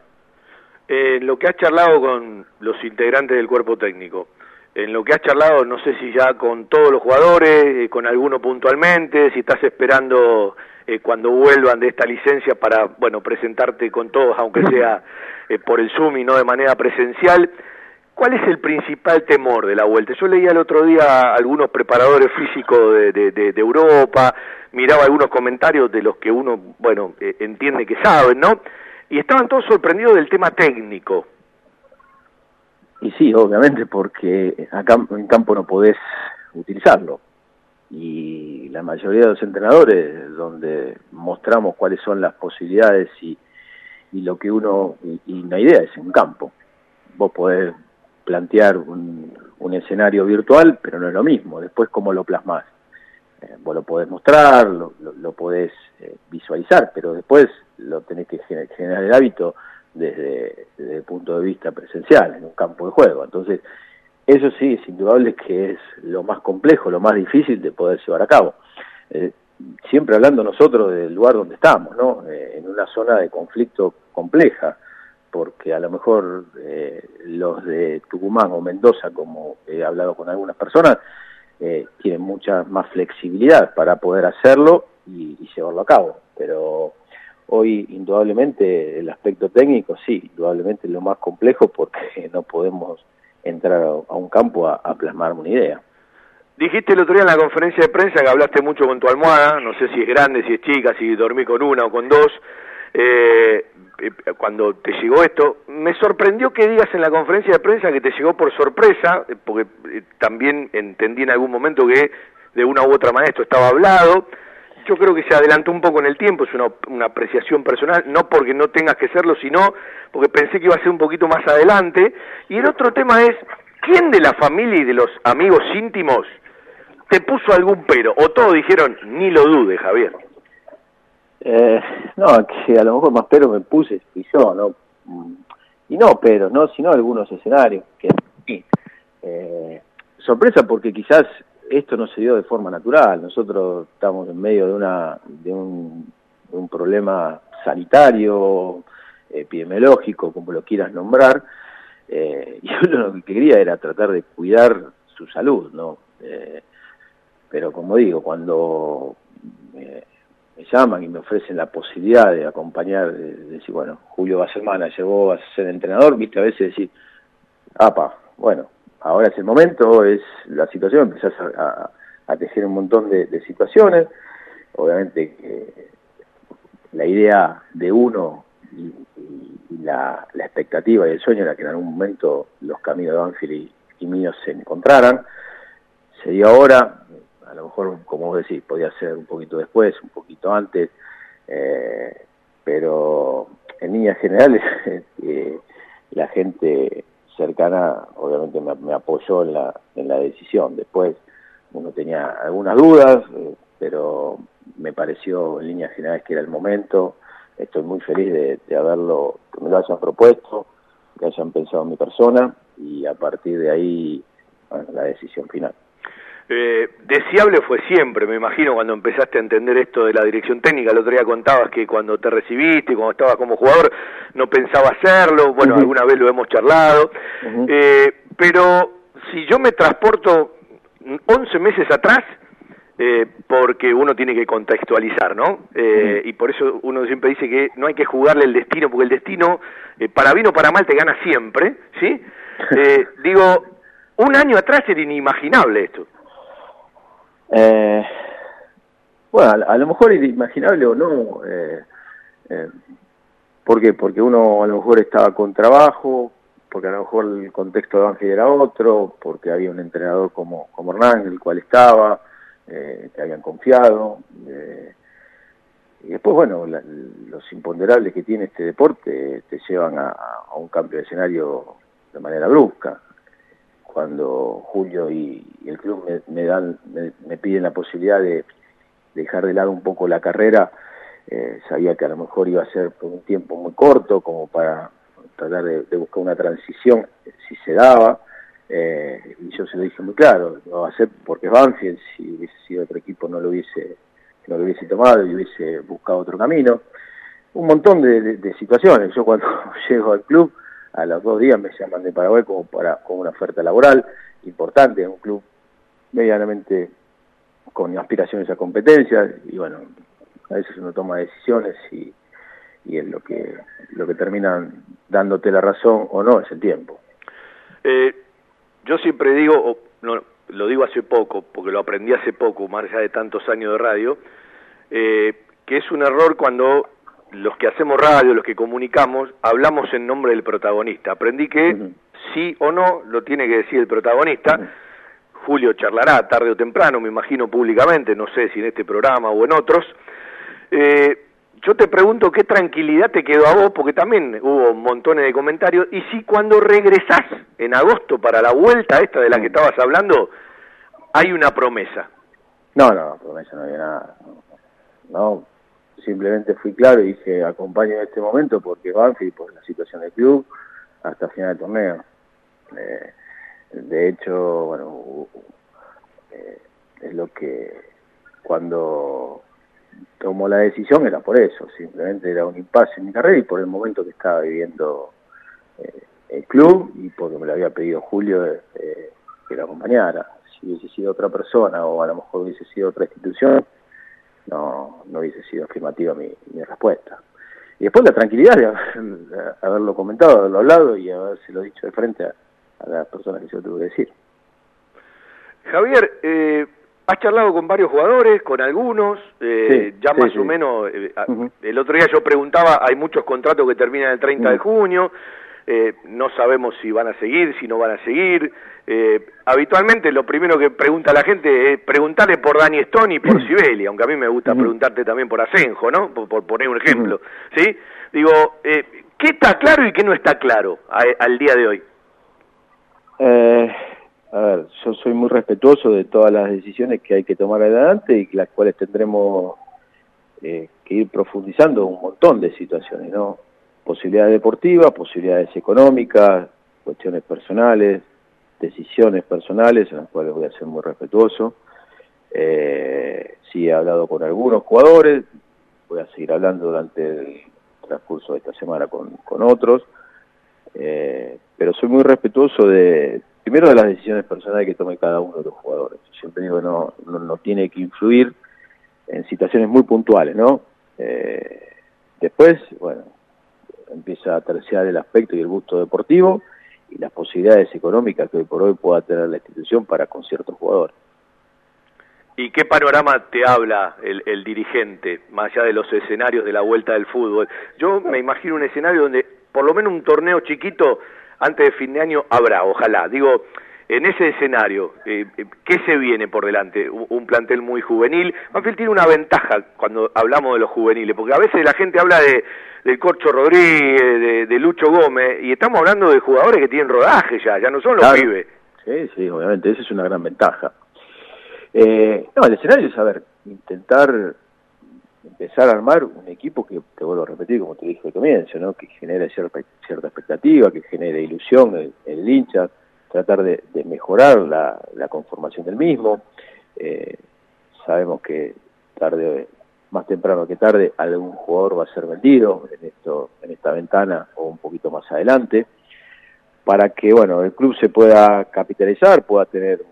En lo que has charlado con los integrantes del cuerpo técnico, en lo que has charlado, no sé si ya con todos los jugadores, eh, con alguno puntualmente, si estás esperando eh, cuando vuelvan de esta licencia para, bueno, presentarte con todos, aunque <laughs> sea eh, por el Zoom y no de manera presencial. ¿Cuál es el principal temor de la vuelta? Yo leía el otro día algunos preparadores físicos de, Europa, miraba algunos comentarios de los que uno, bueno, eh, entiende que saben, ¿no? Y estaban todos sorprendidos del tema técnico. Y sí, obviamente, porque acá en campo no podés utilizarlo. Y la mayoría de los entrenadores, donde mostramos cuáles son las posibilidades y, y lo que uno, y, y una idea es en campo. Vos podés plantear un, escenario virtual, pero no es lo mismo. Después, ¿cómo lo plasmas? Eh, vos lo podés mostrar, lo, lo, podés eh, visualizar, pero después lo tenés que generar el hábito desde, el punto de vista presencial, en un campo de juego. Entonces, eso sí, es indudable que es lo más complejo, lo más difícil de poder llevar a cabo. Eh, siempre hablando nosotros del lugar donde estamos, ¿no? en una zona de conflicto compleja porque a lo mejor los de Tucumán o Mendoza, como he hablado con algunas personas, eh, tienen mucha más flexibilidad para poder hacerlo y, llevarlo a cabo. Pero hoy, indudablemente, el aspecto técnico, sí, indudablemente es lo más complejo porque <laughs> no podemos entrar a, un campo a, plasmar una idea. Dijiste el otro día en la conferencia de prensa que hablaste mucho con tu almohada, no sé si es grande, si es chica, si dormí con una o con dos. Eh, eh, cuando te llegó esto, me sorprendió que digas en la conferencia de prensa que te llegó por sorpresa, eh, porque eh, también entendí en algún momento que de una u otra manera esto estaba hablado. Yo creo que se adelantó un poco en el tiempo, es una, una apreciación personal, no porque no tengas que serlo, sino porque pensé que iba a ser un poquito más adelante. Y el otro tema es, ¿quién de la familia y de los amigos íntimos te puso algún pero? O todos dijeron, ni lo dude, Javier. Eh, no, que a lo mejor más pero me puse y yo, ¿no? Y no pero, ¿no? Sino algunos escenarios que eh, sorpresa porque quizás esto no se dio de forma natural. Nosotros estamos en medio de una de un, un problema sanitario, epidemiológico, como lo quieras nombrar, eh, <laughs> y uno lo que quería era tratar de cuidar su salud, ¿no? Eh, pero como digo, cuando me llaman y me ofrecen la posibilidad de acompañar, de, decir, bueno, Julio va a ser manager, vos a ser entrenador, viste, a veces decir, apa, bueno, ahora es el momento, es la situación, empezás a, tejer un montón de, situaciones, obviamente la idea de uno y, la, expectativa y el sueño era que en algún momento los caminos de Banfield y, míos se encontraran, se dio ahora, a lo mejor, como vos decís, podía ser un poquito después, un poquito antes, eh, pero en líneas generales <laughs> eh, la gente cercana obviamente me, apoyó en la, decisión. Después uno tenía algunas dudas, eh, pero me pareció en líneas generales que era el momento. Estoy muy feliz de, haberlo, que me lo hayan propuesto, que hayan pensado en mi persona y a partir de ahí la decisión final. Eh, deseable fue siempre, me imagino, cuando empezaste a entender esto de la dirección técnica. El otro día contabas que cuando te recibiste, cuando estabas como jugador, no pensaba hacerlo. Bueno, alguna vez lo hemos charlado. eh, pero si yo me transporto 11 meses atrás, eh, porque uno tiene que contextualizar, ¿no? Eh, y por eso uno siempre dice que no hay que jugarle el destino, porque el destino, eh, para bien o para mal, te gana siempre, ¿sí? <laughs> Eh, digo, un año atrás era inimaginable esto. Eh, bueno, a, lo mejor es imaginable o no. Eh, eh, ¿Por qué? Porque uno a lo mejor estaba con trabajo, porque a lo mejor el contexto de Ángel era otro, porque había un entrenador como, como Hernán, el cual estaba, eh, que habían confiado. Eh, y después, bueno, los imponderables que tiene este deporte te llevan a, a un cambio de escenario de manera brusca cuando Julio y, el club me, dan me, piden la posibilidad de, dejar de lado un poco la carrera eh, sabía que a lo mejor iba a ser por un tiempo muy corto como para tratar de, buscar una transición si se daba eh, y yo se lo dije muy claro lo va a hacer porque es Banfield si hubiese sido otro equipo no lo hubiese no lo hubiese tomado y hubiese buscado otro camino. Un montón de situaciones yo cuando <laughs> llego al club a los dos días me llaman de Paraguay como para con una oferta laboral importante un club medianamente con aspiraciones a competencias y bueno a veces uno toma decisiones y, y es lo que lo que terminan dándote la razón o no es el tiempo. Eh, yo siempre digo no, lo digo hace poco porque lo aprendí hace poco más allá de tantos años de radio eh, que es un error cuando los que hacemos radio, los que comunicamos, hablamos en nombre del protagonista. Aprendí que sí o no lo tiene que decir el protagonista. Julio charlará tarde o temprano, me imagino públicamente, no sé si en este programa o en otros. Eh, yo te pregunto qué tranquilidad te quedó a vos, porque también hubo montones de comentarios, y si cuando regresás en agosto para la vuelta esta de la que estabas hablando, hay una promesa. No, no, promesa no había nada. No, simplemente fui claro y dije acompaño en este momento porque Banfield por la situación del club hasta final del torneo. Eh, de hecho bueno eh, es lo que cuando tomó la decisión era por eso simplemente era un impasse en mi carrera y por el momento que estaba viviendo eh, el club y porque me lo había pedido Julio que lo acompañara. Si hubiese sido otra persona o a lo mejor hubiese sido otra institución no, no hubiese sido afirmativa mi, mi respuesta. Y después la tranquilidad de, haberlo comentado, haberlo hablado y lo dicho de frente a, a las personas que yo tuve que decir. Javier, eh, has charlado con varios jugadores, con algunos, eh, ya más o menos, eh, el otro día yo preguntaba, hay muchos contratos que terminan el 30 de junio, eh, no sabemos si van a seguir, si no van a seguir. Eh, habitualmente lo primero que pregunta la gente es preguntarle por Dani Stone y por <clears throat> Sibeli, aunque a mí me gusta preguntarte también por Asenjo, ¿no? Por, poner un ejemplo, ¿sí? Digo, eh, ¿qué está claro y qué no está claro al día de hoy? Eh, a ver, yo soy muy respetuoso de todas las decisiones que hay que tomar adelante y las cuales tendremos que ir profundizando un montón de situaciones, ¿no? posibilidades deportivas, posibilidades económicas, cuestiones personales, decisiones personales, en las cuales voy a ser muy respetuoso. Eh, sí he hablado con algunos jugadores, voy a seguir hablando durante el transcurso de esta semana con, con otros, eh, pero soy muy respetuoso de, primero de las decisiones personales que tome cada uno de los jugadores. Siempre digo, no, no, no tiene que influir en situaciones muy puntuales, ¿no? Eh, después, bueno, empieza a terciar el aspecto y el gusto deportivo y las posibilidades económicas que hoy por hoy pueda tener la institución para con ciertos jugadores. ¿Y qué panorama te habla el, el, dirigente, más allá de los escenarios de la vuelta del fútbol? Yo me imagino un escenario donde por lo menos un torneo chiquito antes de fin de año habrá, ojalá. Digo, en ese escenario, eh, eh, ¿qué se viene por delante? Un, plantel muy juvenil. Banfield tiene una ventaja cuando hablamos de los juveniles, porque a veces la gente habla de del Corcho Rodríguez, de, Lucho Gómez, y estamos hablando de jugadores que tienen rodaje ya, ya no son los pibes. Sí, sí, obviamente, esa es una gran ventaja. Eh, no, el escenario es, a ver, intentar empezar a armar un equipo que, te vuelvo a repetir, como te dije al comienzo, ¿no? que genere cierta, cierta expectativa, que genere ilusión en el, hincha, tratar de, mejorar la, conformación del mismo. Eh, sabemos que tarde, más temprano que tarde, algún jugador va a ser vendido en, esto, en esta ventana o un poquito más adelante, para que bueno el club se pueda capitalizar, pueda tener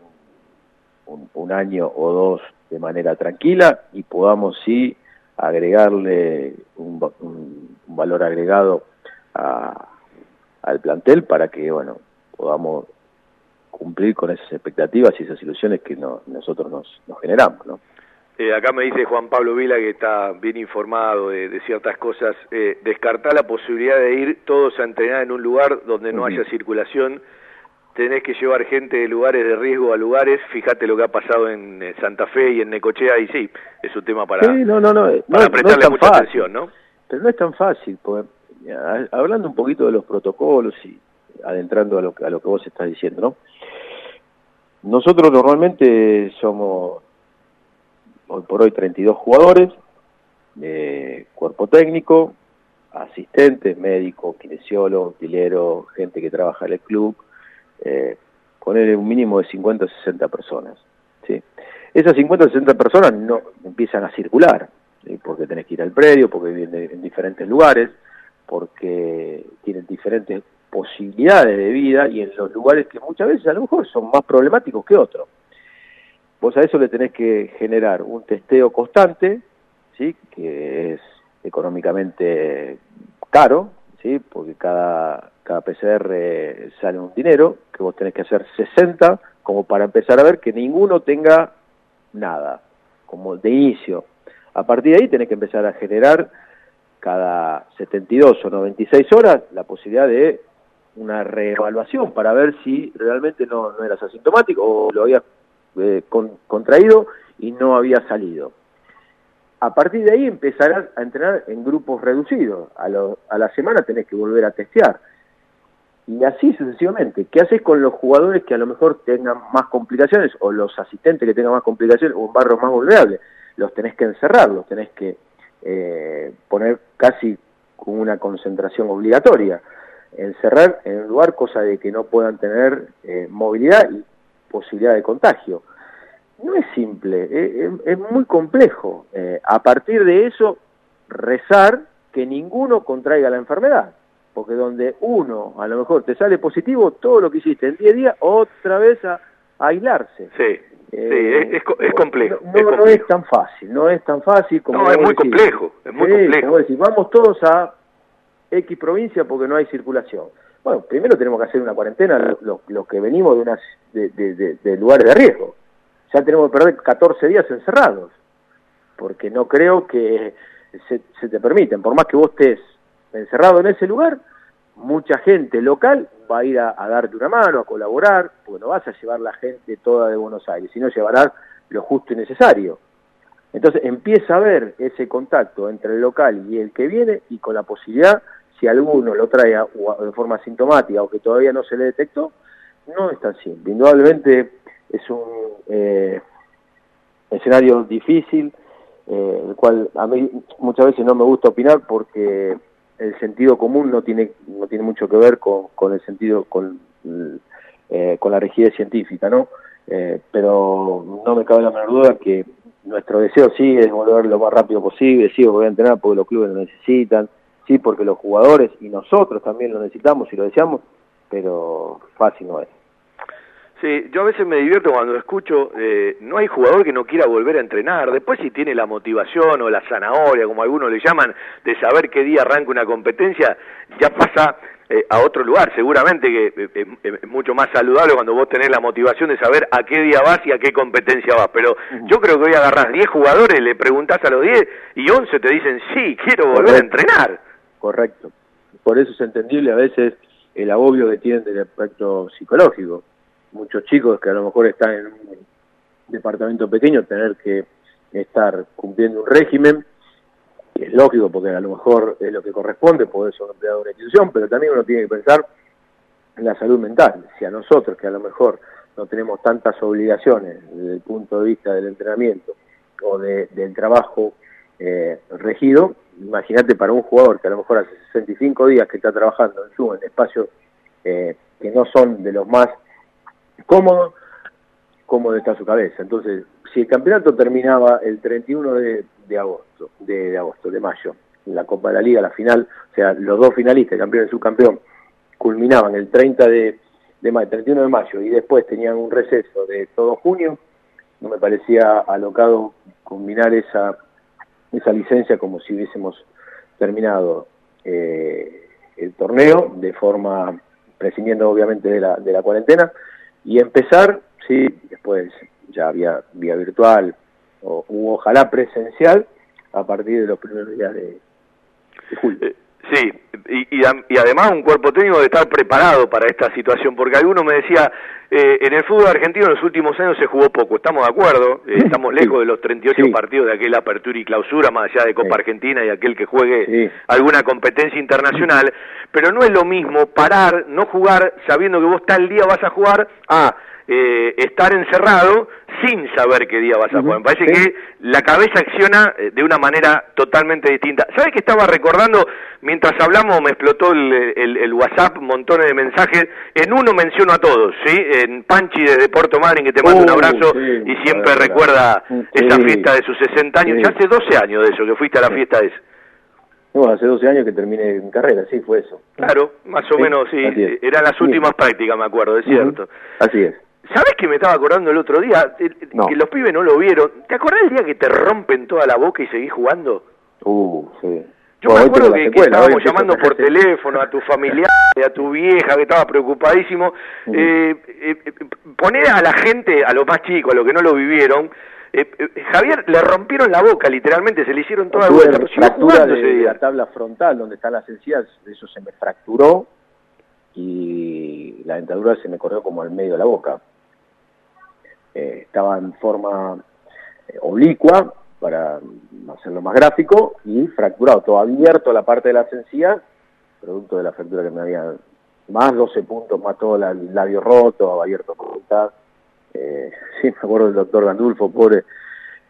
un, año o dos de manera tranquila y podamos sí agregarle un, valor agregado al plantel para que bueno podamos cumplir con esas expectativas y esas ilusiones que nosotros nos, generamos ¿no? Eh, acá me dice Juan Pablo Vila que está bien informado de, ciertas cosas. Eh, descartar la posibilidad de ir todos a entrenar en un lugar donde no haya circulación tenés que llevar gente de lugares de riesgo a lugares, fíjate lo que ha pasado en eh, Santa Fe y en Necochea, y sí, es un tema para, no, no, no, para prestarle mucha atención, ¿no? Pero no es tan fácil, porque hablando un poquito de los protocolos y adentrando a lo, a lo que vos estás diciendo, ¿no? Nosotros normalmente somos, hoy por hoy, 32 jugadores, eh, cuerpo técnico, asistentes, médicos, kinesiólogos, utilero, gente que trabaja en el club, eh, un mínimo de 50 o 60 personas. ¿sí? Esas 50 o 60 personas no empiezan a circular, porque tenés que ir al predio, porque viven en diferentes lugares, porque tienen diferentes posibilidades de vida y en los lugares que muchas veces a lo mejor son más problemáticos que otros. Vos a eso le tenés que generar un testeo constante, ¿sí? que es económicamente caro, ¿sí? porque cada cada PCR sale un dinero, que vos tenés que hacer 60 como para empezar a ver que ninguno tenga nada, como de inicio. A partir de ahí tenés que empezar a generar cada 72 o 96 horas la posibilidad de una reevaluación para ver si realmente no, eras asintomático o lo habías eh, contraído y no había salido. A partir de ahí empezarás a entrenar en grupos reducidos. A, a la semana tenés que volver a testear y así sucesivamente. ¿Qué haces con los jugadores que a lo mejor tengan más complicaciones o los asistentes que tengan más complicaciones o un barro más vulnerable? Los tenés que encerrar, los tenés que eh, poner casi con una concentración obligatoria. Encerrar en un lugar cosa de que no puedan tener eh, movilidad y posibilidad de contagio. No es simple, eh, es muy complejo. a partir de eso, rezar que ninguno contraiga la enfermedad porque donde uno a lo mejor te sale positivo, todo lo que hiciste en 10 días, otra vez a, aislarse. Sí, eh, es, es, complejo. No, es tan fácil, no es tan fácil como... No, es muy complejo, es muy complejo. Decir, vamos todos a X provincia porque no hay circulación. Bueno, primero tenemos que hacer una cuarentena los, que venimos de, unas, de, de, lugares de riesgo. Ya tenemos que perder 14 días encerrados, porque no creo que se, se te permiten, por más que vos estés encerrado en ese lugar, mucha gente local va a ir a, darte una mano, a colaborar, porque no vas a llevar la gente toda de Buenos Aires, sino llevarás lo justo y necesario. Entonces empieza a haber ese contacto entre el local y el que viene y con la posibilidad, si alguno lo trae de forma sintomática o que todavía no se le detectó, no es tan simple. Indudablemente es un eh, escenario difícil, eh, el cual a mí muchas veces no me gusta opinar porque el sentido común no tiene no tiene mucho que ver con, con el sentido con eh, con la rigidez científica no eh, pero no me cabe la menor duda que nuestro deseo sí es volver lo más rápido posible sí voy a entrenar porque los clubes lo necesitan sí porque los jugadores y nosotros también lo necesitamos y lo deseamos pero fácil no es. Sí, yo a veces me divierto cuando escucho, eh, no hay jugador que no quiera volver a entrenar, después si tiene la motivación o la zanahoria, como algunos le llaman, de saber qué día arranca una competencia, ya pasa eh, a otro lugar, seguramente que eh, es mucho más saludable cuando vos tenés la motivación de saber a qué día vas y a qué competencia vas, pero yo creo que hoy agarrás 10 jugadores, le preguntás a los 10 y 11 te dicen, sí, quiero volver a entrenar. Correcto, por eso es entendible a veces el agobio que tienen del aspecto psicológico muchos chicos que a lo mejor están en un departamento pequeño, tener que estar cumpliendo un régimen, y es lógico porque a lo mejor es lo que corresponde, poder ser un empleado de una institución, pero también uno tiene que pensar en la salud mental. Si a nosotros, que a lo mejor no tenemos tantas obligaciones desde el punto de vista del entrenamiento o del trabajo eh, regido, imagínate para un jugador que a lo mejor hace 65 días que está trabajando en su en espacios eh, que no son de los más cómodos, cómo está su cabeza. Entonces, si el campeonato terminaba el 31 de, agosto, de, agosto, de mayo, la Copa de la Liga, la final, o sea, los dos finalistas, campeón y subcampeón, culminaban el 30 de, de mayo, 31 de mayo, y después tenían un receso de todo junio, no me parecía alocado combinar esa, esa licencia como si hubiésemos terminado eh, el torneo de forma prescindiendo obviamente de la, de la cuarentena y empezar sí, después ya había vía virtual o ojalá presencial a partir de los primeros días de, julio. Sí, y, y, además un cuerpo técnico de estar preparado para esta situación, porque alguno me decía, eh, en el fútbol argentino en los últimos años se jugó poco, estamos de acuerdo, eh, estamos lejos de los 38 partidos de aquel apertura y clausura, más allá de Copa Argentina y aquel que juegue alguna competencia internacional, pero no es lo mismo parar, no jugar sabiendo que vos tal día vas a jugar, a eh, estar encerrado sin saber qué día vas a jugar. Me parece que la cabeza acciona eh, de una manera totalmente distinta. ¿Sabes que estaba recordando? Mientras hablamos me explotó el, WhatsApp, montones de mensajes. En uno menciono a todos, ¿sí? En Panchi desde Puerto Madryn, que te mando un uh, abrazo y siempre recuerda esa fiesta de sus 60 años. Ya hace 12 años de eso, que fuiste a la fiesta de ese. No, hace 12 años que terminé mi carrera, sí, fue eso. Claro, más o menos, sí. Eran las últimas prácticas, me acuerdo, es cierto. Así es. ¿Sabes que me estaba acordando el otro día? Que los pibes no lo vieron. ¿Te acordás el día que te rompen toda la boca y seguís jugando? Uh, sí. Yo me acuerdo que, estábamos llamando por teléfono a tu familiar, a tu vieja que estaba preocupadísimo. Eh, eh, poner a la gente, a los más chicos, a los que no lo vivieron, eh, eh, Javier le rompieron la boca, literalmente, se le hicieron toda la fractura de la tabla frontal, donde están las encías, eso se me fracturó y la dentadura se me corrió como al medio de la boca. Eh, estaba en forma eh, oblicua, para hacerlo más gráfico, y fracturado, todo abierto la parte de la encías, producto de la fractura que me había, más 12 puntos, más todo el labio roto, abierto por mitad. Eh, <laughs> me acuerdo del doctor Gandulfo, pobre.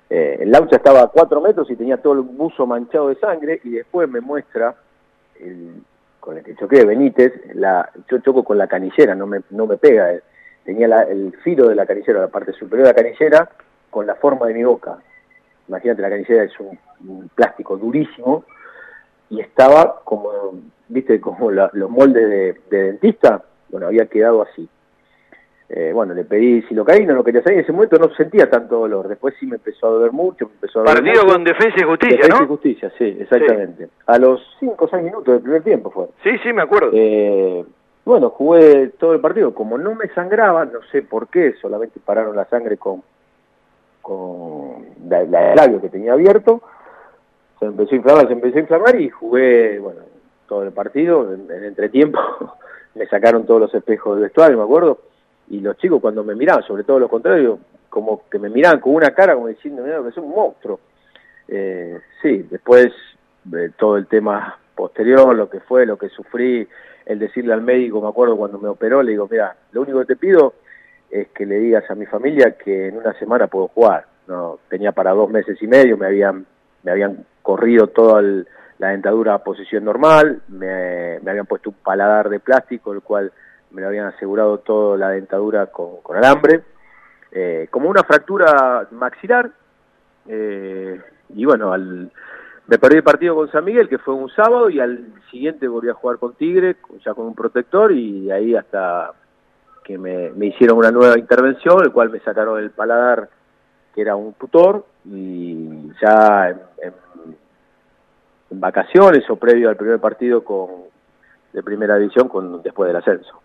Eh, el laucha estaba a 4 metros y tenía todo el buzo manchado de sangre, y después me muestra, el, con el que choqué, Benítez, la, yo choco con la canillera, no me, no me pega tenía el filo de la canillera, la parte superior de la canillera, con la forma de mi boca. Imagínate, la canillera es un, plástico durísimo y estaba como, viste, como los moldes de, dentista, bueno, había quedado así. Eh, bueno, le pedí silocaína, no quería salir, en ese momento no sentía tanto dolor, después sí me empezó a doler mucho, me empezó a Partido con Defensa y Justicia, Defensa y Justicia, sí, exactamente. A los 5 o 6 minutos del primer tiempo fue. Sí, sí, me acuerdo. Eh, bueno, jugué todo el partido. Como no me sangraba, no sé por qué, solamente pararon la sangre con, con la, el labio que tenía abierto. Se empezó a inflamar, se empezó a inflamar y jugué, bueno, todo el partido. En, entretiempo <laughs> me sacaron todos los espejos del vestuario, me acuerdo. Y los chicos cuando me miraban, sobre todo lo contrario, como que me miraban con una cara como diciendo, mira, que es un monstruo. Eh, sí, después de todo el tema posterior, lo que fue, lo que sufrí, el decirle al médico, me acuerdo cuando me operó, le digo, mira, lo único que te pido es que le digas a mi familia que en una semana puedo jugar. No, tenía para dos meses y medio, me habían, me habían corrido toda la dentadura a posición normal, me, me, habían puesto un paladar de plástico, el cual me lo habían asegurado toda la dentadura con, alambre, eh, como una fractura maxilar, eh, y bueno, al, me perdí el partido con San Miguel, que fue un sábado, y al siguiente volví a jugar con Tigre, ya con un protector, y ahí hasta que me, hicieron una nueva intervención, el cual me sacaron el paladar, que era un tutor, y ya en, vacaciones o previo al primer partido con de primera división con después del ascenso.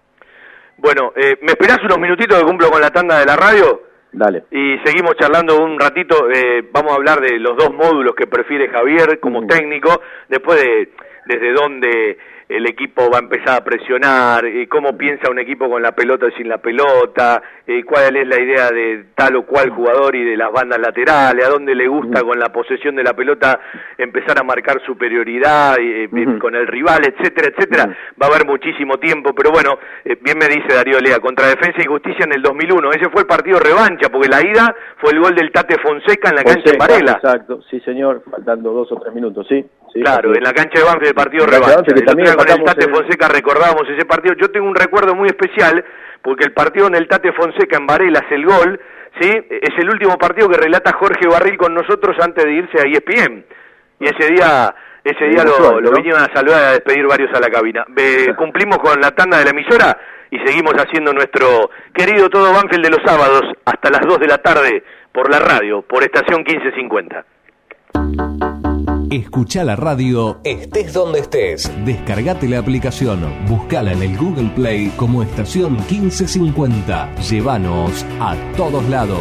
Bueno, eh, ¿me esperás unos minutitos que cumplo con la tanda de la radio? Dale. Y seguimos charlando un ratito, eh, vamos a hablar de los dos módulos que prefiere Javier como técnico, después de, desde dónde el equipo va a empezar a presionar, eh, cómo piensa un equipo con la pelota y sin la pelota, eh, cuál es la idea de tal o cual jugador y de las bandas laterales, a dónde le gusta con la posesión de la pelota empezar a marcar superioridad eh, con el rival, etcétera, etcétera. Va a haber muchísimo tiempo, pero bueno, bien me dice Darío Lea, contra Defensa y Justicia en el 2001, ese fue el partido revancha, porque la ida fue el gol del Tate Fonseca en la cancha de Varela. Exacto, sí señor, faltando dos o tres minutos, sí. Claro, en la cancha de Banfield el partido revancha con el Tate Fonseca recordábamos ese partido. Yo tengo un recuerdo muy especial porque el partido en el Tate Fonseca en Varela el gol, ¿sí? Es el último partido que relata Jorge Barril con nosotros antes de irse a ESPN. Y ese día ese día lo, vinieron a saludar y a despedir varios a la cabina. <laughs> cumplimos con la tanda de la emisora y seguimos haciendo nuestro querido todo Banfield de los sábados hasta las 2 de la tarde por la radio, por estación 1550. Escucha la radio estés donde estés. Descargate la aplicación, buscala en el Google Play como estación 1550. Llévanos a todos lados.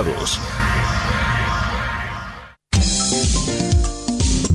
resultados.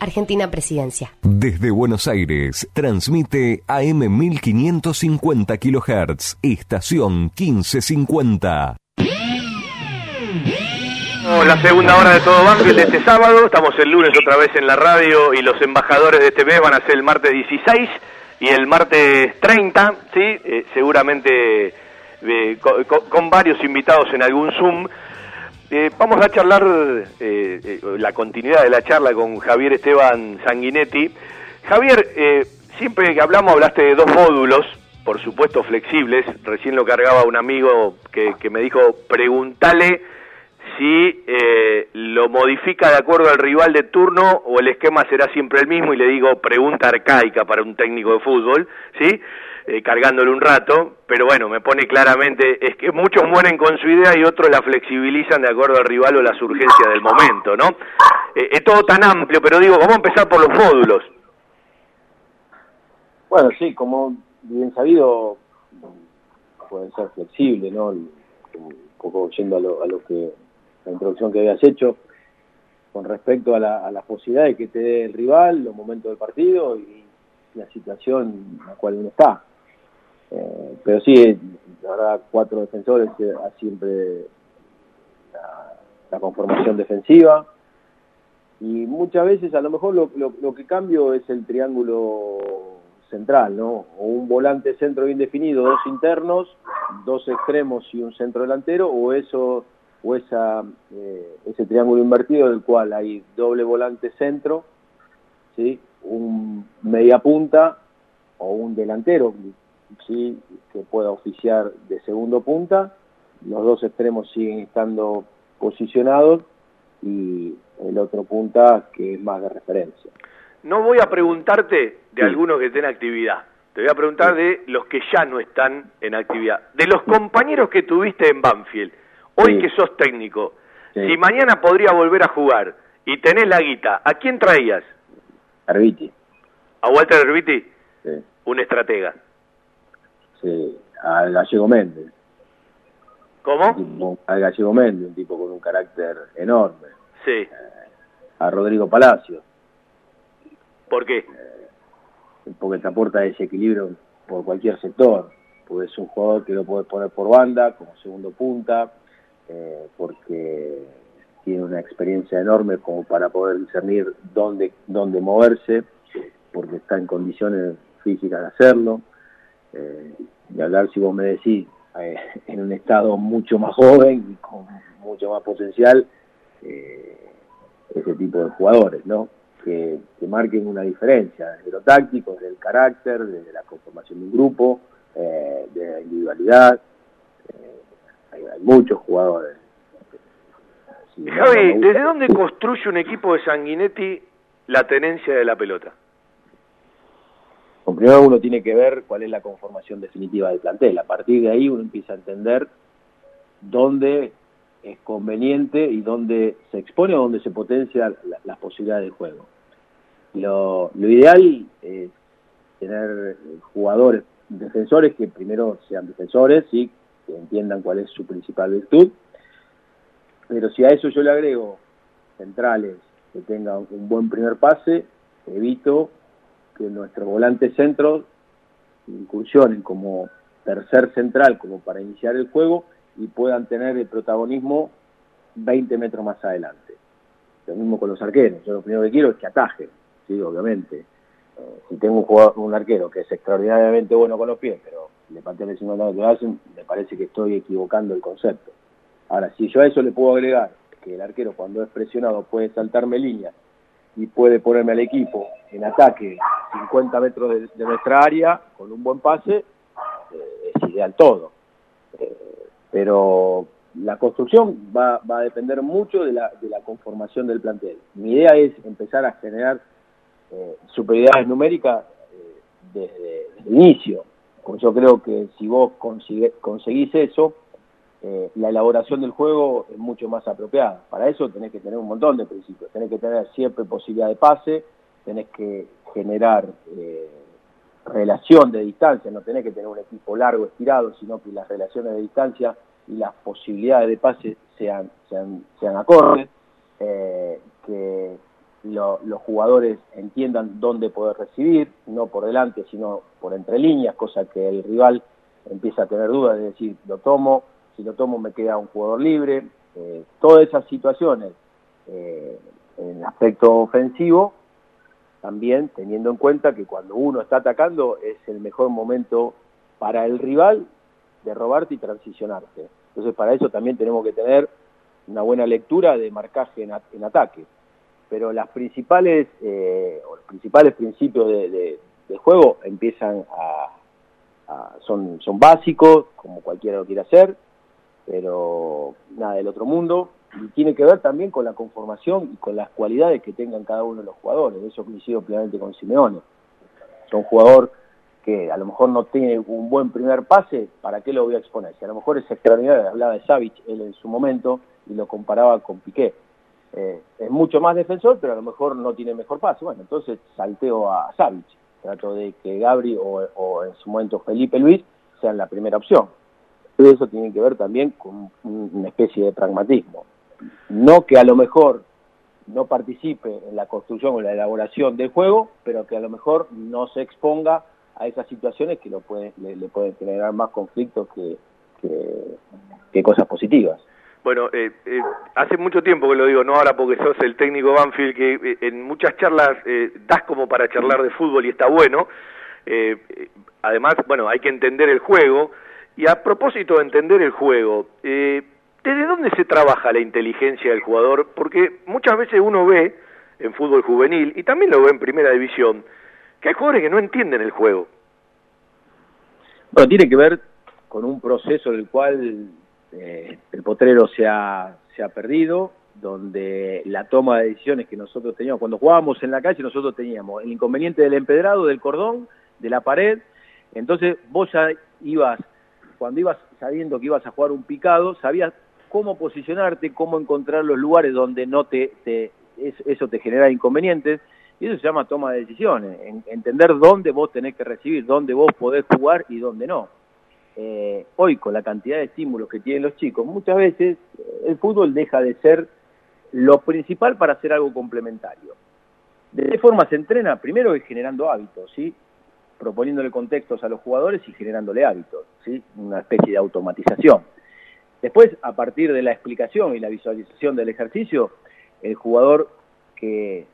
Argentina Presidencia. Desde Buenos Aires, transmite AM 1550 kHz, estación 1550. La segunda hora de todo Banfield de este sábado, estamos el lunes otra vez en la radio y los embajadores de este mes van a ser el martes 16 y el martes 30, ¿sí? Eh, seguramente eh, con, con varios invitados en algún Zoom. Eh, vamos a charlar eh, eh, la continuidad de la charla con Javier Esteban Sanguinetti. Javier, eh, siempre que hablamos hablaste de dos módulos, por supuesto flexibles. Recién lo cargaba un amigo que, que me dijo, pregúntale si eh, lo modifica de acuerdo al rival de turno o el esquema será siempre el mismo y le digo pregunta arcaica para un técnico de fútbol, ¿sí? Eh, cargándole un rato, pero bueno, me pone claramente, es que muchos mueren con su idea y otros la flexibilizan de acuerdo al rival o las urgencias del momento, ¿no? Eh, es todo tan amplio, pero digo, vamos a empezar por los módulos. Bueno, sí, como bien sabido, pueden ser flexibles, ¿no? Un poco yendo a lo, a lo que, la introducción que habías hecho, con respecto a, la, a las posibilidades que te dé el rival, los momentos del partido y la situación en la cual uno está. Eh, pero sí, la verdad, cuatro defensores eh, siempre la, conformación defensiva. Y muchas veces, a lo mejor, lo, lo, lo, que cambio es el triángulo central, ¿no? O un volante centro bien definido, dos internos, dos extremos y un centro delantero, o eso o esa, eh, ese triángulo invertido en el cual hay doble volante centro, ¿sí? un media punta o un delantero ¿sí? que pueda oficiar de segundo punta, los dos extremos siguen estando posicionados y el otro punta que es más de referencia. No voy a preguntarte de sí. algunos que estén en actividad, te voy a preguntar de los que ya no están en actividad, de los compañeros que tuviste en Banfield, hoy sí. que sos técnico, si mañana podría volver a jugar y tenés la guita, ¿a quién traías? Arbiti. ¿A Walter Arbiti? Sí. Un estratega. Sí, al Gallego Méndez. ¿Cómo? Tipo, al Gallego Méndez, un tipo con un carácter enorme. Sí. Eh, a Rodrigo Palacio. ¿Por qué? Eh, porque te aporta ese equilibrio por cualquier sector. Porque es un jugador que lo puedes poner por banda, como segundo punta, eh, porque tiene una experiencia enorme como para poder discernir dónde, dónde moverse, porque está en condiciones físicas de hacerlo. Eh, y hablar, si vos me decís, eh, <laughs> en un estado mucho más joven y con mucho más potencial, eh, ese tipo de jugadores, ¿no? Que, que, marquen una diferencia desde lo táctico, desde el carácter, desde la conformación de un grupo, eh, de la individualidad. Hay, hay, muchos jugadores. Javi, ¿desde dónde construye un equipo de Sanguinetti la tenencia de la pelota? Primero uno tiene que ver cuál es la conformación definitiva del plantel. A partir de ahí uno empieza a entender dónde es conveniente y dónde se expone o dónde se potencia las posibilidades de juego. Lo, lo ideal es tener jugadores, defensores que primero sean defensores y que entiendan cuál es su principal virtud. Pero si a eso yo le agrego centrales que tengan un buen primer pase, evito que nuestros volantes centros incursionen como tercer central, como para iniciar el juego, y puedan tener el protagonismo 20 metros más adelante. Lo mismo con los arqueros. Yo lo primero que quiero es que ataje, sí, obviamente. Eh, si tengo un, jugador, un arquero que es extraordinariamente bueno con los pies, pero le patea el 50 que hacen, me parece que estoy equivocando el concepto. Ahora, si yo a eso le puedo agregar que el arquero cuando es presionado puede saltarme línea y puede ponerme al equipo en ataque 50 metros de, nuestra área con un buen pase, eh, es ideal todo. Eh, pero la construcción va, va, a depender mucho de la, de la conformación del plantel. Mi idea es empezar a generar eh, superioridades numéricas eh, desde, el inicio. Yo creo que si vos conseguís eso, eh, la elaboración del juego es mucho más apropiada. Para eso tenés que tener un montón de principios. Tenés que tener siempre posibilidad de pase, tenés que generar eh, relación de distancia, no tenés que tener un equipo largo, estirado, sino que las relaciones de distancia y las posibilidades de pase sean, sean, sean acordes, eh, que los jugadores entiendan dónde poder recibir, no por delante, sino por entre líneas, cosa que el rival empieza a tener dudas de decir, lo tomo, si lo tomo me queda un jugador libre, eh, todas esas situaciones eh, en aspecto ofensivo, también teniendo en cuenta que cuando uno está atacando es el mejor momento para el rival de robarte y transicionarte. Entonces para eso también tenemos que tener una buena lectura de marcaje en, ataque. Pero las principales, eh, los principales principios de, juego empiezan a, son, son básicos, como cualquiera lo quiera hacer, pero nada del otro mundo. Y tiene que ver también con la conformación y con las cualidades que tengan cada uno de los jugadores. Eso coincido plenamente con Simeone. Son jugador que a lo mejor no tiene un buen primer pase, ¿para qué lo voy a exponer? Si a lo mejor es extraordinario, hablaba de Savic él en su momento y lo comparaba con Piqué. Eh, es mucho más defensor, pero a lo mejor no tiene mejor pase. Bueno, entonces salteo a Savic. Trato de que Gabri o en su momento Felipe Luis sean la primera opción. Todo eso tiene que ver también con una especie de pragmatismo. No que a lo mejor no participe en la construcción o la elaboración del juego, pero que a lo mejor no se exponga a esas situaciones que lo puede, le, pueden generar más conflictos que, que, cosas positivas. Bueno, eh, eh, hace mucho tiempo que lo digo, no ahora porque sos el técnico Banfield, que eh, en muchas charlas das como para charlar de fútbol y está bueno. además, bueno, hay que entender el juego, y a propósito de entender el juego, eh, ¿desde dónde se trabaja la inteligencia del jugador? Porque muchas veces uno ve en fútbol juvenil, y también lo ve en primera división, que hay jugadores que no entienden el juego. Bueno, tiene que ver con un proceso en el cual eh, el potrero se ha, se ha perdido, donde la toma de decisiones que nosotros teníamos, cuando jugábamos en la calle nosotros teníamos el inconveniente del empedrado, del cordón, de la pared, entonces vos ya ibas cuando ibas sabiendo que ibas a jugar un picado, sabías cómo posicionarte, cómo encontrar los lugares donde no te, eso te genera inconvenientes, y eso se llama toma de decisiones, entender dónde vos tenés que recibir, dónde vos podés jugar y dónde no. Eh, hoy, con la cantidad de estímulos que tienen los chicos, muchas veces eh, el fútbol deja de ser lo principal para hacer algo complementario. ¿De qué forma se entrena? Primero es generando hábitos, ¿sí? Proponiéndole contextos a los jugadores y generándole hábitos, ¿sí? una especie de automatización. Después, a partir de la explicación y la visualización del ejercicio, el jugador que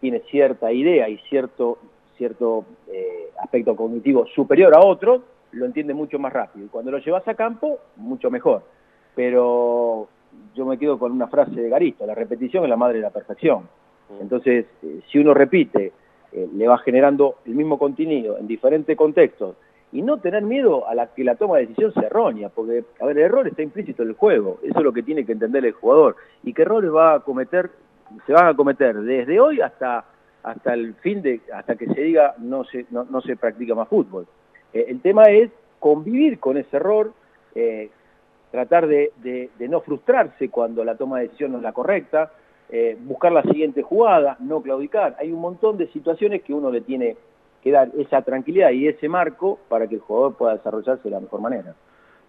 tiene cierta idea y cierto, cierto eh, aspecto cognitivo superior a otro, lo entiende mucho más rápido. Y cuando lo llevas a campo, mucho mejor. Pero yo me quedo con una frase de Garisto, la repetición es la madre de la perfección. Entonces, eh, si uno repite eh, le va generando el mismo contenido en diferentes contextos y no tener miedo a la que la toma de decisión sea errónea, porque, a ver, el error está implícito en el juego, eso es lo que tiene que entender el jugador, y qué errores va a cometer, se van a cometer desde hoy hasta hasta el fin de, hasta que se diga no se, no, no se practica más fútbol. Eh, el tema es convivir con ese error, eh, tratar de, de, no frustrarse cuando la toma de decisión no es la correcta, eh, buscar la siguiente jugada, no claudicar. Hay un montón de situaciones que uno le tiene que dar esa tranquilidad y ese marco para que el jugador pueda desarrollarse de la mejor manera.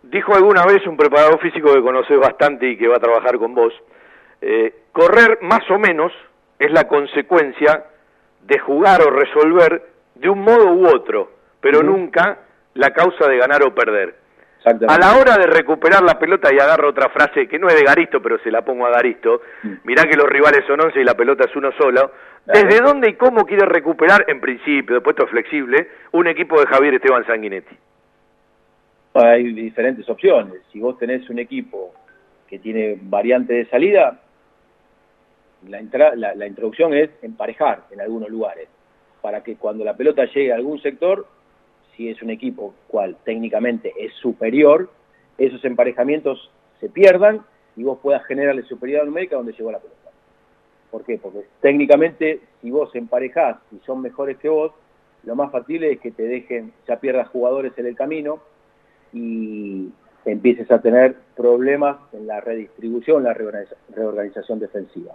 Dijo alguna vez un preparador físico que conoces bastante y que va a trabajar con vos, correr más o menos es la consecuencia de jugar o resolver de un modo u otro, pero nunca la causa de ganar o perder. A la hora de recuperar la pelota, y agarro otra frase que no es de Garisto, pero se la pongo a Garisto, mm. mirá que los rivales son 11 y la pelota es uno solo, ¿desde dónde y cómo quiere recuperar, en principio, después esto flexible, un equipo de Javier Esteban Sanguinetti? Hay diferentes opciones. Si vos tenés un equipo que tiene variante de salida, la, la, introducción es emparejar en algunos lugares, para que cuando la pelota llegue a algún sector, si es un equipo cual técnicamente es superior, esos emparejamientos se pierdan y vos puedas generarle superioridad numérica donde llegó la pelota. ¿Por qué? Porque técnicamente, si vos emparejás y son mejores que vos, lo más factible es que te dejen, ya pierdas jugadores en el camino y empieces a tener problemas en la redistribución, la reorganización defensiva.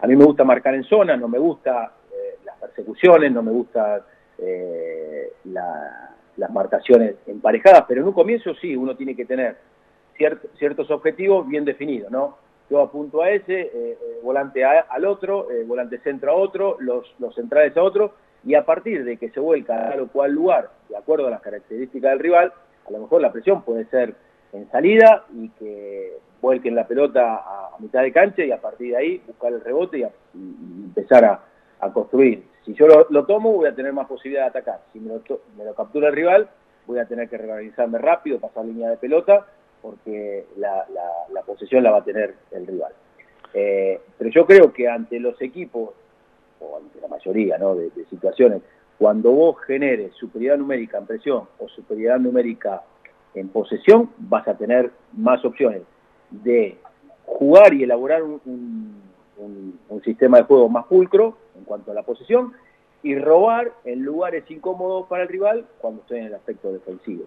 A mí me gusta marcar en zona, no me gusta eh, las persecuciones, no me gusta eh, las marcaciones emparejadas, pero en un comienzo sí, uno tiene que tener ciertos objetivos bien definidos, ¿no? Yo apunto a ese, eh, volante al otro, volante centro a otro, los, los centrales a otro, y a partir de que se vuelca a tal o cual lugar, de acuerdo a las características del rival, a lo mejor la presión puede ser en salida y que vuelquen la pelota a, mitad de cancha y a partir de ahí buscar el rebote y, empezar a, construir. Si yo lo, tomo, voy a tener más posibilidad de atacar. Si me lo, captura el rival, voy a tener que reorganizarme rápido, pasar línea de pelota, porque la, posesión la va a tener el rival. Eh, pero yo creo que ante los equipos, o ante la mayoría de, de situaciones, cuando vos generes superioridad numérica en presión o superioridad numérica en posesión, vas a tener más opciones de jugar y elaborar un, sistema de juego más pulcro en cuanto a la posesión y robar en lugares incómodos para el rival cuando estoy en el aspecto defensivo.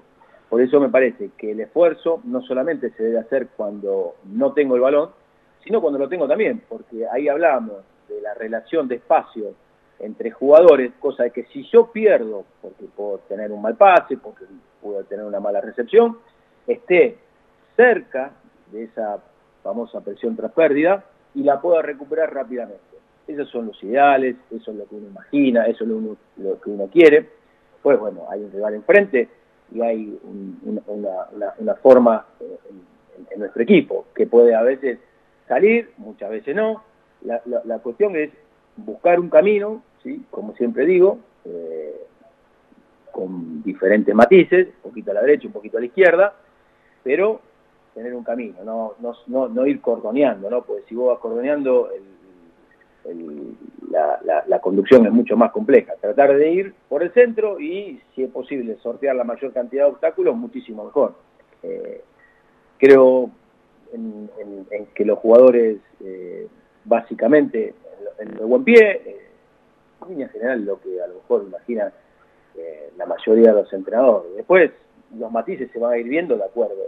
Por eso me parece que el esfuerzo no solamente se debe hacer cuando no tengo el balón, sino cuando lo tengo también, porque ahí hablamos de la relación de espacio entre jugadores, cosa de que si yo pierdo, porque puedo tener un mal pase, porque puedo tener una mala recepción, esté cerca de esa famosa presión tras pérdida y la pueda recuperar rápidamente. Esos son los ideales, eso es lo que uno imagina, eso es lo, que uno quiere. Pues bueno, hay un rival enfrente y hay una, forma en, nuestro equipo que puede a veces salir, muchas veces no. La, cuestión es buscar un camino, ¿sí? como siempre digo, eh, con diferentes matices, un poquito a la derecha, un poquito a la izquierda, pero tener un camino, no, no, no, ir cordoneando, ¿no? Porque si vos vas cordoneando, la, conducción es mucho más compleja. Tratar de ir por el centro y, si es posible, sortear la mayor cantidad de obstáculos, muchísimo mejor. Eh, creo en, que los jugadores, eh, básicamente, en, el buen pie, eh, en línea general, lo que a lo mejor imagina la mayoría de los entrenadores. Después, los matices se van a ir viendo de acuerdo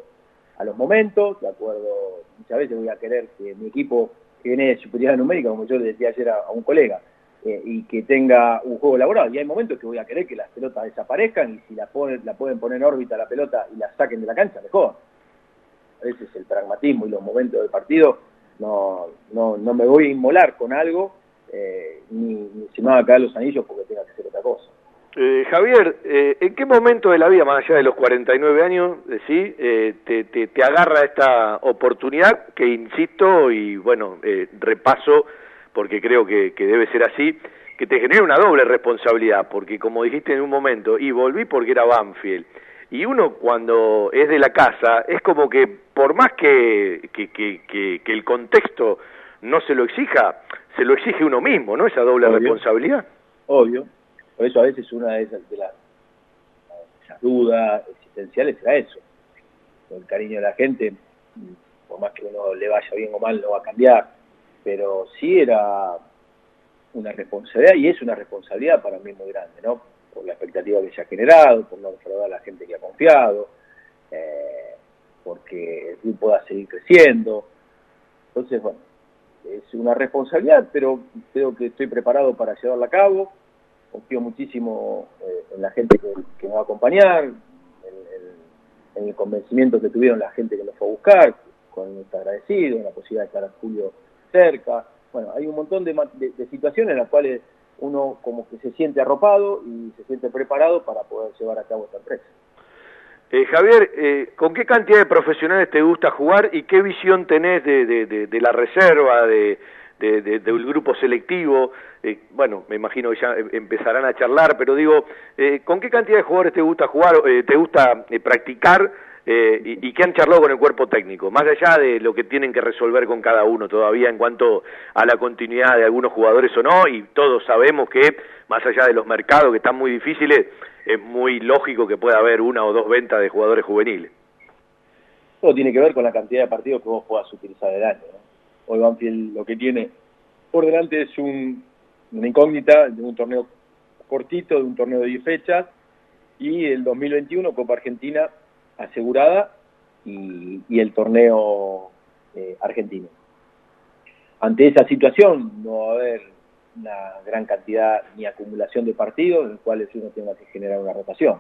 a los momentos, de acuerdo, muchas veces voy a querer que mi equipo que viene de superioridad numérica, como yo le decía ayer a, un colega, eh, y que tenga un juego laboral. Y hay momentos que voy a querer que las pelotas desaparezcan y si la, ponen, la pueden poner en órbita la pelota y la saquen de la cancha, mejor. A veces el pragmatismo y los momentos del partido no, no, no me voy a inmolar con algo, eh, ni, ni se me van a caer los anillos porque tenga que hacer otra cosa. Eh, Javier, eh, ¿en qué momento de la vida, más allá de los 49 años, ¿sí? Eh, te, te, agarra esta oportunidad que, insisto, y bueno, repaso, porque creo que, que, debe ser así, que te genera una doble responsabilidad, porque como dijiste en un momento, y volví porque era Banfield, y uno cuando es de la casa, es como que por más que, que, que, que el contexto no se lo exija, se lo exige uno mismo, ¿no? Esa doble responsabilidad. Obvio, por eso a veces una de esas, de las, dudas existenciales era eso. El cariño de la gente, por más que uno le vaya bien o mal, no va a cambiar. Pero sí era una responsabilidad y es una responsabilidad para mí muy grande, ¿no? Por la expectativa que se ha generado, por no defraudar a la gente que ha confiado, eh, porque el club pueda seguir creciendo. Entonces, bueno, es una responsabilidad, pero creo que estoy preparado para llevarla a cabo. Confío muchísimo eh, en la gente que, me va a acompañar, en, el convencimiento que tuvieron la gente que nos fue a buscar, con está agradecido, en la posibilidad de estar a Julio cerca. Bueno, hay un montón de, situaciones en las cuales uno como que se siente arropado y se siente preparado para poder llevar a cabo esta empresa. Eh, Javier, eh, ¿con qué cantidad de profesionales te gusta jugar y qué visión tenés de, la reserva, de, del grupo selectivo? Eh, bueno, me imagino que ya empezarán a charlar, pero digo, ¿con qué cantidad de jugadores te gusta jugar, te gusta practicar y, y qué han charlado con el cuerpo técnico? Más allá de lo que tienen que resolver con cada uno todavía en cuanto a la continuidad de algunos jugadores o no, y todos sabemos que, más allá de los mercados que están muy difíciles, es muy lógico que pueda haber una o dos ventas de jugadores juveniles. Todo tiene que ver con la cantidad de partidos que vos puedas utilizar el año. Hoy Banfield lo que tiene por delante es un, una incógnita de un torneo cortito, de un torneo de 10 fechas, y el 2021 Copa Argentina asegurada y, el torneo eh, argentino. Ante esa situación no va a haber una gran cantidad ni acumulación de partidos en los cuales uno tenga que generar una rotación.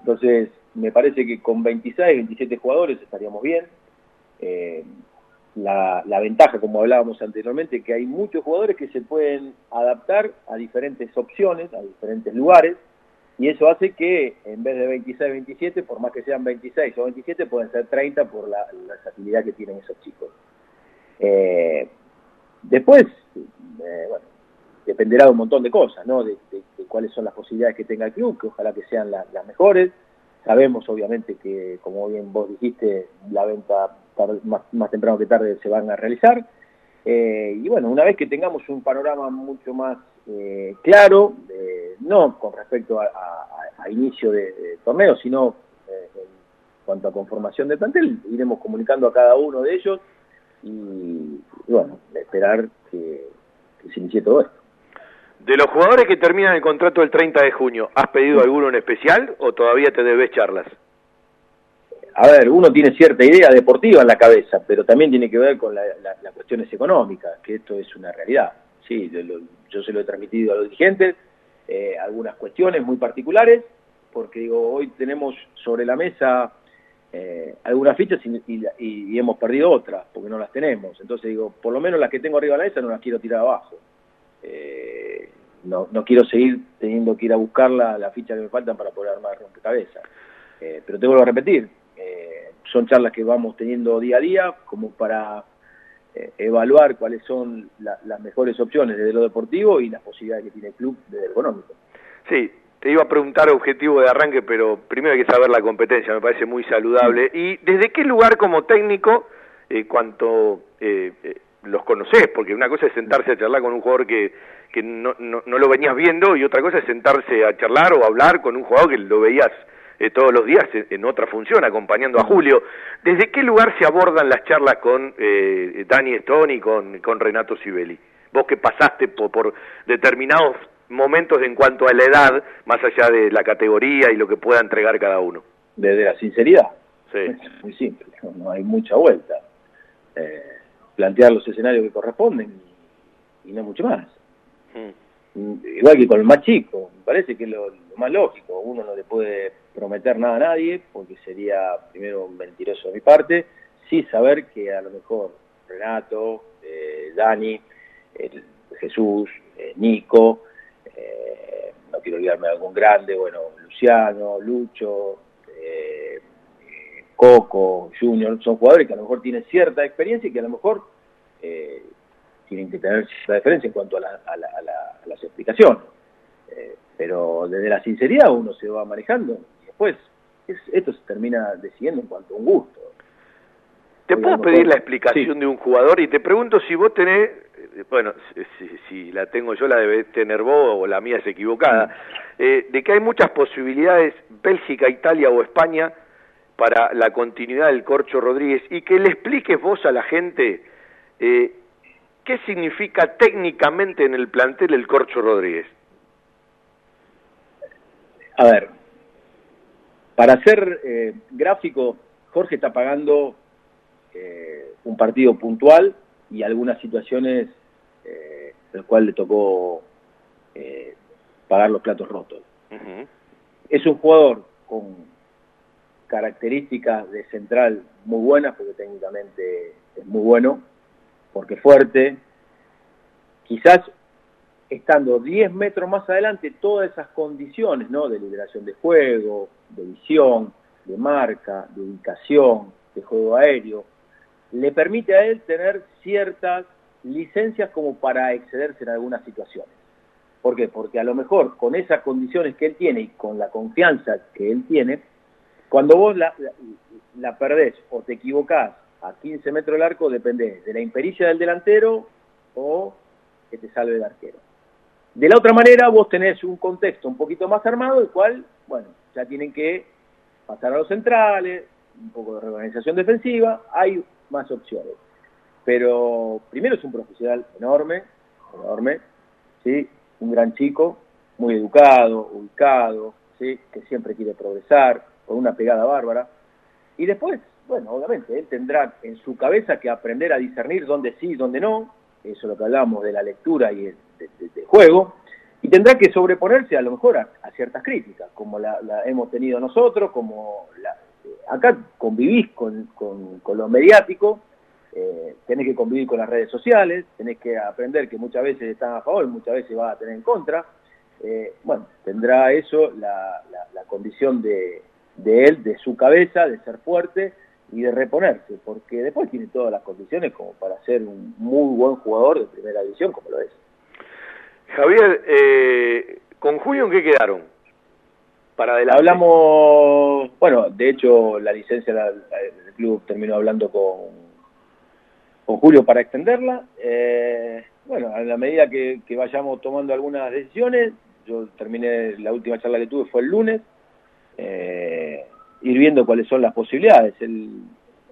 Entonces, me parece que con 26, 27 jugadores estaríamos bien. Eh, la, ventaja, como hablábamos anteriormente, que hay muchos jugadores que se pueden adaptar a diferentes opciones, a diferentes lugares, y eso hace que en vez de 26, 27, por más que sean 26 o 27, pueden ser 30 por la, la que tienen esos chicos. Eh, después, eh, bueno, dependerá de un montón de cosas, ¿no? De, cuáles son las posibilidades que tenga el club, que ojalá que sean las mejores. Sabemos, obviamente, que, como bien vos dijiste, la venta más, temprano que tarde se van a realizar. Eh, y bueno, una vez que tengamos un panorama mucho más eh, claro, no con respecto a, inicio de, torneo, sino en cuanto a conformación de plantel, iremos comunicando a cada uno de ellos y bueno, esperar que, se inicie todo esto. De los jugadores que terminan el contrato el 30 de junio, ¿has pedido alguno en especial o todavía te debes charlas? A ver, uno tiene cierta idea deportiva en la cabeza, pero también tiene que ver con las cuestiones económicas, que esto es una realidad. Sí, yo, se lo he transmitido a los dirigentes, eh, algunas cuestiones muy particulares, porque digo, hoy tenemos sobre la mesa eh, algunas fichas y, hemos perdido otras, porque no las tenemos. Entonces digo, por lo menos las que tengo arriba de la mesa no las quiero tirar abajo. Eh, no, no quiero seguir teniendo que ir a buscar la, la ficha que me faltan para poder armar rompecabezas. Eh, pero tengo que repetir, eh, son charlas que vamos teniendo día a día como para evaluar cuáles son las mejores opciones desde lo deportivo y las posibilidades que tiene el club desde lo económico. Sí, te iba a preguntar objetivo de arranque, pero primero hay que saber la competencia, me parece muy saludable. ¿Y desde qué lugar como técnico, eh, cuanto eh, eh, los conoces? Porque una cosa es sentarse a charlar con un jugador que, que no, no, no, lo venías viendo y otra cosa es sentarse a charlar o hablar con un jugador que lo veías eh, todos los días en, otra función, acompañando a Julio. ¿Desde qué lugar se abordan las charlas con Dani Stone y con, con Renato Sibeli? Vos que pasaste por, por determinados momentos en cuanto a la edad, más allá de la categoría y lo que pueda entregar cada uno. Desde la sinceridad. Sí. Es muy simple, no hay mucha vuelta. Eh, plantear los escenarios que corresponden y, no mucho más. Mm. Igual que con el más chico, me parece que es lo, más lógico. Uno no le puede prometer nada a nadie, porque sería primero un mentiroso de mi parte, sí saber que a lo mejor Renato, eh, Dani, Jesús, eh, Nico, eh, no quiero olvidarme de algún grande, bueno, Luciano, Lucho, eh, Coco, Junior, son jugadores que a lo mejor tienen cierta experiencia y que a lo mejor eh, tienen que tener cierta diferencia en cuanto a, las explicaciones. pero desde la sinceridad uno se va manejando después esto se termina decidiendo en cuanto a un gusto. ¿Te puedo pedir la explicación de un jugador? Y te pregunto si vos tenés bueno, si, la tengo yo la debe tener vos o la mía es equivocada, mm. eh, de que hay muchas posibilidades, Bélgica, Italia o España, para la continuidad del Corcho Rodríguez y que le expliques vos a la gente eh, ¿qué significa técnicamente en el plantel el Corcho Rodríguez? A ver, para ser eh, gráfico, Jorge está pagando eh, un partido puntual y algunas situaciones eh, el cual le tocó eh, pagar los platos rotos. Es un jugador con características de central muy buenas, porque técnicamente es muy bueno, porque fuerte. Quizás estando 10 metros más adelante, todas esas condiciones, ¿no? De liberación de juego, de visión, de marca, de ubicación, de juego aéreo, le permite a él tener ciertas licencias como para excederse en algunas situaciones. ¿Por qué? Porque a lo mejor con esas condiciones que él tiene y con la confianza que él tiene, cuando vos la, la, perdés o te equivocás a 15 metros del arco, depende de la impericia del delantero o que te salve el arquero. De la otra manera, vos tenés un contexto un poquito más armado, el cual, bueno, ya tienen que pasar a los centrales, un poco de reorganización defensiva, hay más opciones. Pero primero es un profesional enorme, enorme, ¿sí? un gran chico, muy educado, ubicado, ¿sí? que siempre quiere progresar, con una pegada bárbara. Y después, bueno, obviamente, él tendrá en su cabeza que aprender a discernir dónde sí y dónde no, eso es lo que hablamos de la lectura y el de, juego, y tendrá que sobreponerse a lo mejor a, ciertas críticas, como la, hemos tenido nosotros, como la, acá convivís con, con, con lo mediático, eh, tenés que convivir con las redes sociales, tenés que aprender que muchas veces están a favor, muchas veces va a tener en contra. Eh, bueno, tendrá eso la, condición de, él, de su cabeza, de ser fuerte y de reponerse, porque después tiene todas las condiciones como para ser un muy buen jugador de primera división, como lo es. Javier, eh, ¿con Julio en qué quedaron? Para adelante. Hablamos, bueno, de hecho la licencia del club terminó hablando con con Julio para extenderla. Eh, bueno, a la medida que, vayamos tomando algunas decisiones, yo terminé, la última charla que tuve fue el lunes, eh, ir viendo cuáles son las posibilidades. Él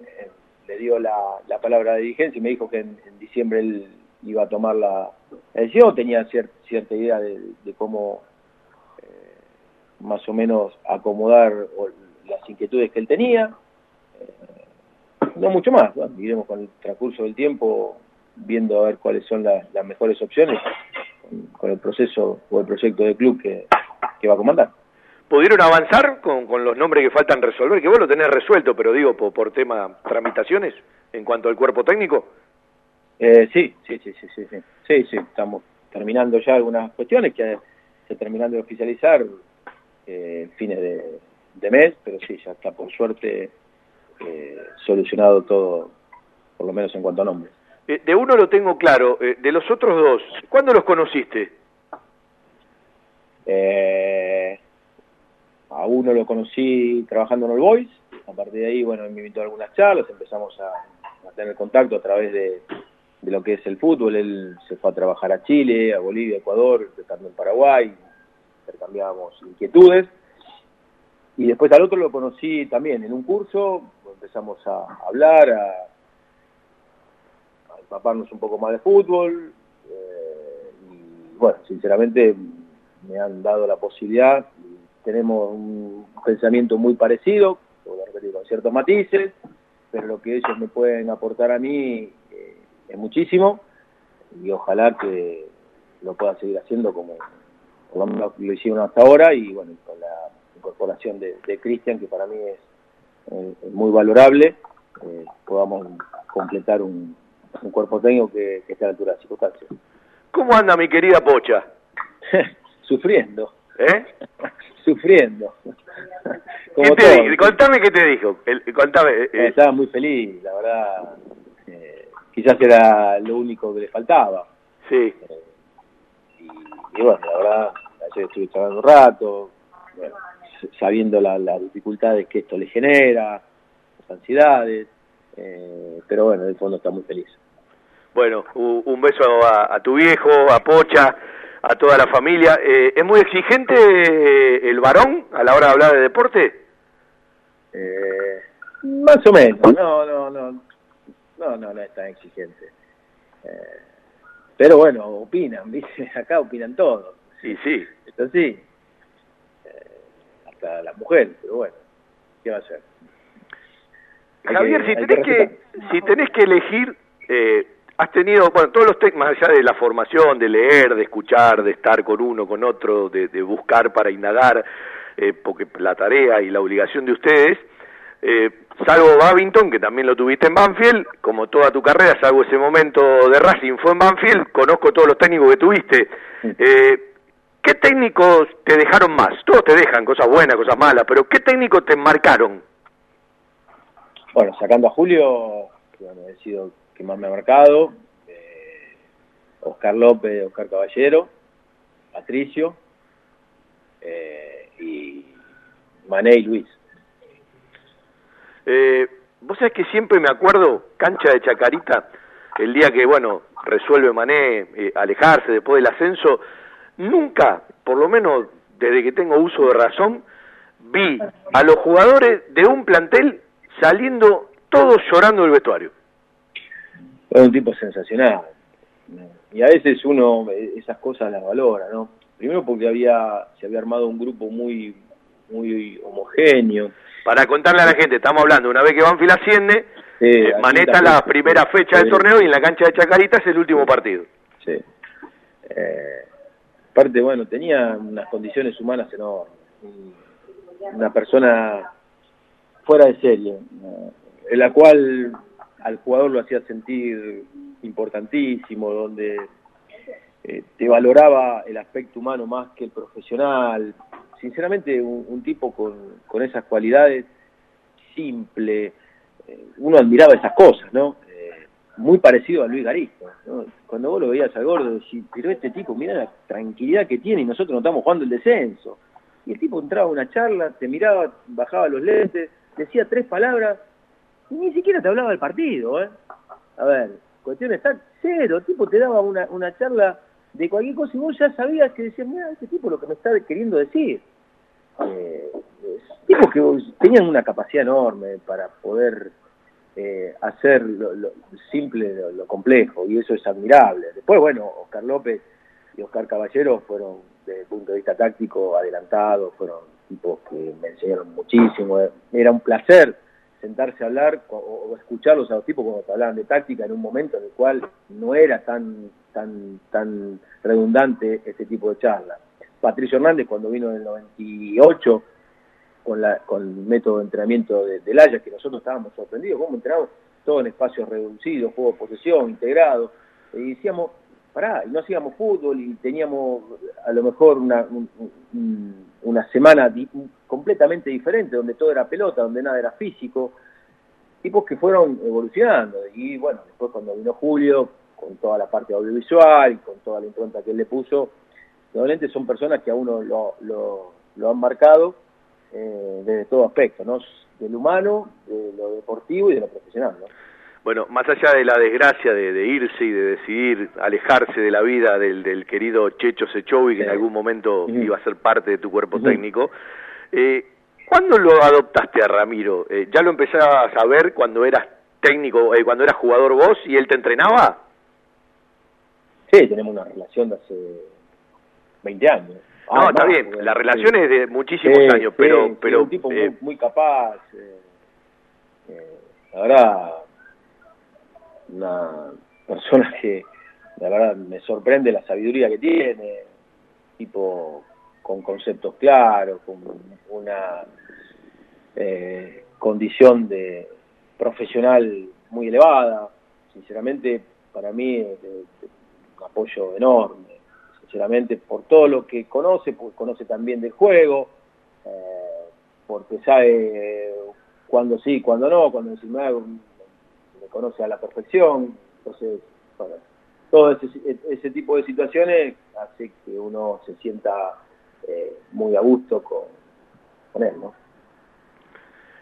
eh, le dio la, palabra de dirigencia y me dijo que en, diciembre él iba a tomar la, decisión, tenía cierta idea de, cómo más o menos acomodar las inquietudes que él tenía no mucho más. iremos con el transcurso del tiempo viendo a ver cuáles son las, mejores opciones con, el proceso o el proyecto de club que, va a comandar. ¿Pudieron avanzar con, los nombres que faltan resolver? Que vos lo tenés resuelto, pero digo, por, por tema tramitaciones en cuanto al cuerpo técnico. Eh, sí, sí, sí, sí, sí, sí, sí, estamos terminando ya algunas cuestiones que se terminando de oficializar eh, fines de, de mes, pero sí, ya está por suerte eh, solucionado todo, por lo menos en cuanto a nombres. Eh, de uno lo tengo claro, eh, de los otros dos, ¿cuándo los conociste? a uno lo conocí trabajando en All Boys, a partir de ahí, bueno, me invitó a algunas charlas, empezamos a, tener contacto a través de, lo que es el fútbol, él se fue a trabajar a Chile, a Bolivia, a Ecuador, también Paraguay, intercambiábamos inquietudes, y después al otro lo conocí también en un curso, empezamos a hablar, a, empaparnos un poco más de fútbol. Eh, y bueno, sinceramente me han dado la posibilidad, tenemos un pensamiento muy parecido, con ciertos matices, pero lo que ellos me pueden aportar a mí es muchísimo y ojalá que lo pueda seguir haciendo como lo, hicieron hasta ahora y bueno, con la incorporación de, Cristian, que para mí es, eh, muy valorable, eh, podamos completar un, cuerpo técnico que, esté a la altura de las circunstancias. ¿Cómo anda mi querida Pocha? <laughs> Sufriendo. ¿Eh? <laughs> Sufriendo. ¿Qué te Contame qué te dijo. contame, eh, estaba muy feliz, la verdad. Quizás era lo único que le faltaba. Sí. Y, y, bueno, la verdad, ayer estuve trabajando un rato, bueno, sabiendo las dificultades que esto le genera, las ansiedades, eh, pero bueno, en el fondo está muy feliz. Bueno, un beso a, tu viejo, a Pocha, a toda la familia. Eh, ¿Es muy exigente eh, el varón a la hora de hablar de deporte? más o menos, no, no, no, no, no, no es tan exigente. Pero bueno, opinan, <laughs> ¿viste? Acá opinan todos. Sí, sí. Esto sí. Eh, hasta las mujeres, pero bueno, ¿qué va a hacer? Javier, si, tenés que, si tenés que elegir, eh, has tenido, bueno, todos los temas, allá de la formación, de leer, de escuchar, de estar con uno, con otro, de, buscar para indagar, eh, porque la tarea y la obligación de ustedes, eh, salvo Babington, que también lo tuviste en Banfield, como toda tu carrera, salvo ese momento de Racing fue en Banfield, conozco todos los técnicos que tuviste. Eh, ¿Qué técnicos te dejaron más? Todos te dejan cosas buenas, cosas malas, pero ¿qué técnicos te marcaron? Bueno, sacando a Julio, que bueno, he sido que más me ha marcado, eh, Oscar López, Oscar Caballero, Patricio eh, y Mané y Luis. Eh, Vos sabés que siempre me acuerdo, cancha de Chacarita, el día que, bueno, resuelve Mané eh, alejarse después del ascenso, nunca, por lo menos desde que tengo uso de razón, vi a los jugadores de un plantel saliendo todos llorando del vestuario. Es un tipo sensacional. Y a veces uno esas cosas las valora, ¿no? Primero porque había se había armado un grupo muy muy homogéneo. Para contarle a la gente, estamos hablando, una vez que Banfield asciende, eh, Maneta la primera fecha del torneo y en la cancha de Chacarita es el último partido. Sí. Eh, aparte, bueno, tenía unas condiciones humanas enormes. Una persona fuera de serie, en la cual al jugador lo hacía sentir importantísimo, donde eh, te valoraba el aspecto humano más que el profesional, sinceramente un, tipo con, con, esas cualidades, simple, eh, uno admiraba esas cosas, ¿no? Eh, muy parecido a Luis Garisto. Cuando vos lo veías al gordo, decís, pero este tipo, mira la tranquilidad que tiene y nosotros no estamos jugando el descenso. Y el tipo entraba a una charla, te miraba, bajaba los lentes, decía tres palabras y ni siquiera te hablaba del partido, ¿eh? A ver, cuestión está cero, el tipo te daba una, una charla de cualquier cosa y vos ya sabías que decías, mira, este tipo lo que me está queriendo decir eh, tipos que tenían una capacidad enorme para poder eh, hacer lo, simple lo, lo, complejo y eso es admirable. Después, bueno, Oscar López y Oscar Caballero fueron, desde el punto de vista táctico, adelantados, fueron tipos que me enseñaron muchísimo. Era un placer sentarse a hablar o, escucharlos a los tipos cuando te hablaban de táctica en un momento en el cual no era tan tan tan redundante este tipo de charla. Patricio Hernández cuando vino en el 98 con, la, con el método de entrenamiento de, del que nosotros estábamos sorprendidos, cómo entrenamos todo en espacios reducidos, juego de posesión, integrado, y decíamos, pará, y no hacíamos fútbol y teníamos a lo mejor una, semana completamente diferente, donde todo era pelota, donde nada era físico, tipos que fueron evolucionando, y bueno, después cuando vino Julio, con toda la parte audiovisual y con toda la impronta que él le puso, Realmente son personas que a uno lo, lo, han marcado eh, desde todo aspecto, ¿no? Del humano, de lo deportivo y de lo profesional, ¿no? Bueno, más allá de la desgracia de, irse y de decidir alejarse de la vida del, querido Checho Sechovi, que en algún momento iba a ser parte de tu cuerpo técnico, eh, ¿cuándo lo adoptaste a Ramiro? Eh, ¿Ya lo empezabas a ver cuando eras técnico, eh, cuando eras jugador vos y él te entrenaba? Sí, tenemos una relación de hace 20 años. no, está bien, la relación es de muchísimos años, pero... pero un tipo muy, muy, capaz, eh, eh, la verdad, una persona que la verdad me sorprende la sabiduría que tiene, tipo con conceptos claros, con una eh, condición de profesional muy elevada, sinceramente para mí es un apoyo enorme sinceramente, por todo lo que conoce, porque conoce también del juego, eh, porque sabe cuándo sí, cuándo no, cuando se me conoce a la perfección, entonces, todo ese, ese, tipo de situaciones hace que uno se sienta eh, muy a gusto con él, ¿no?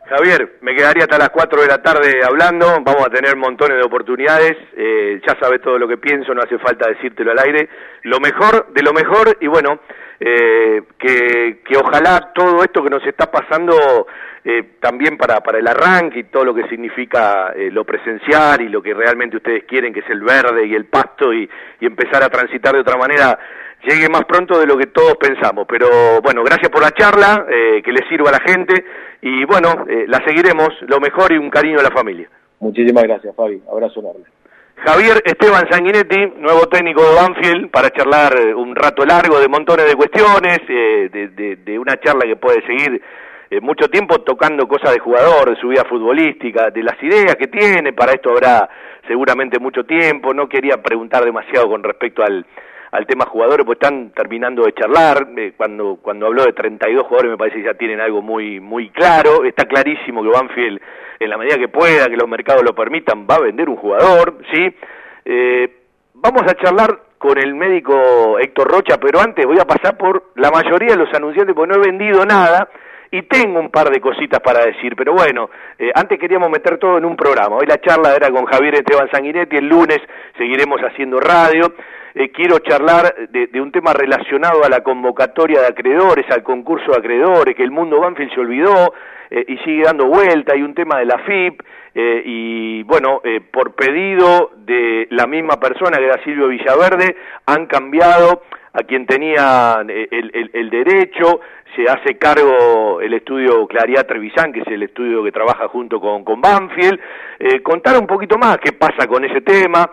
Javier, me quedaría hasta las 4 de la tarde hablando, vamos a tener montones de oportunidades, eh, ya sabes todo lo que pienso, no hace falta decírtelo al aire, lo mejor de lo mejor y bueno, eh, que, que, ojalá todo esto que nos está pasando eh, también para, para el arranque y todo lo que significa eh, lo presencial y lo que realmente ustedes quieren, que es el verde y el pasto y, y empezar a transitar de otra manera, llegue más pronto de lo que todos pensamos. Pero bueno, gracias por la charla, eh, que le sirva a la gente y bueno, eh, la seguiremos, lo mejor y un cariño a la familia. Muchísimas gracias, Fabi. Abrazo enorme. Javier Esteban Sanguinetti, nuevo técnico de Banfield, para charlar eh, un rato largo de montones de cuestiones, eh, de, de, de, una charla que puede seguir eh, mucho tiempo tocando cosas de jugador, de su vida futbolística, de las ideas que tiene, para esto habrá seguramente mucho tiempo, no quería preguntar demasiado con respecto al, al tema jugadores, pues están terminando de charlar, eh, cuando, cuando habló de 32 jugadores me parece que ya tienen algo muy, muy claro, está clarísimo que Banfield, en la medida que pueda, que los mercados lo permitan, va a vender un jugador, ¿sí? Eh, vamos a charlar con el médico Héctor Rocha, pero antes voy a pasar por la mayoría de los anunciantes, porque no he vendido nada, y tengo un par de cositas para decir, pero bueno, eh, antes queríamos meter todo en un programa. Hoy la charla era con Javier Esteban Sanguinetti, el lunes seguiremos haciendo radio. Eh, quiero charlar de, un tema relacionado a la convocatoria de acreedores, al concurso de acreedores, que el mundo Banfield se olvidó eh, y sigue dando vuelta, hay un tema de la FIP, eh, y bueno, eh, por pedido de la misma persona que era Silvio Villaverde, han cambiado a quien tenía el, derecho, se hace cargo el estudio Claridad Trevisan, que es el estudio que trabaja junto con, con Banfield, contar un poquito más qué pasa con ese tema,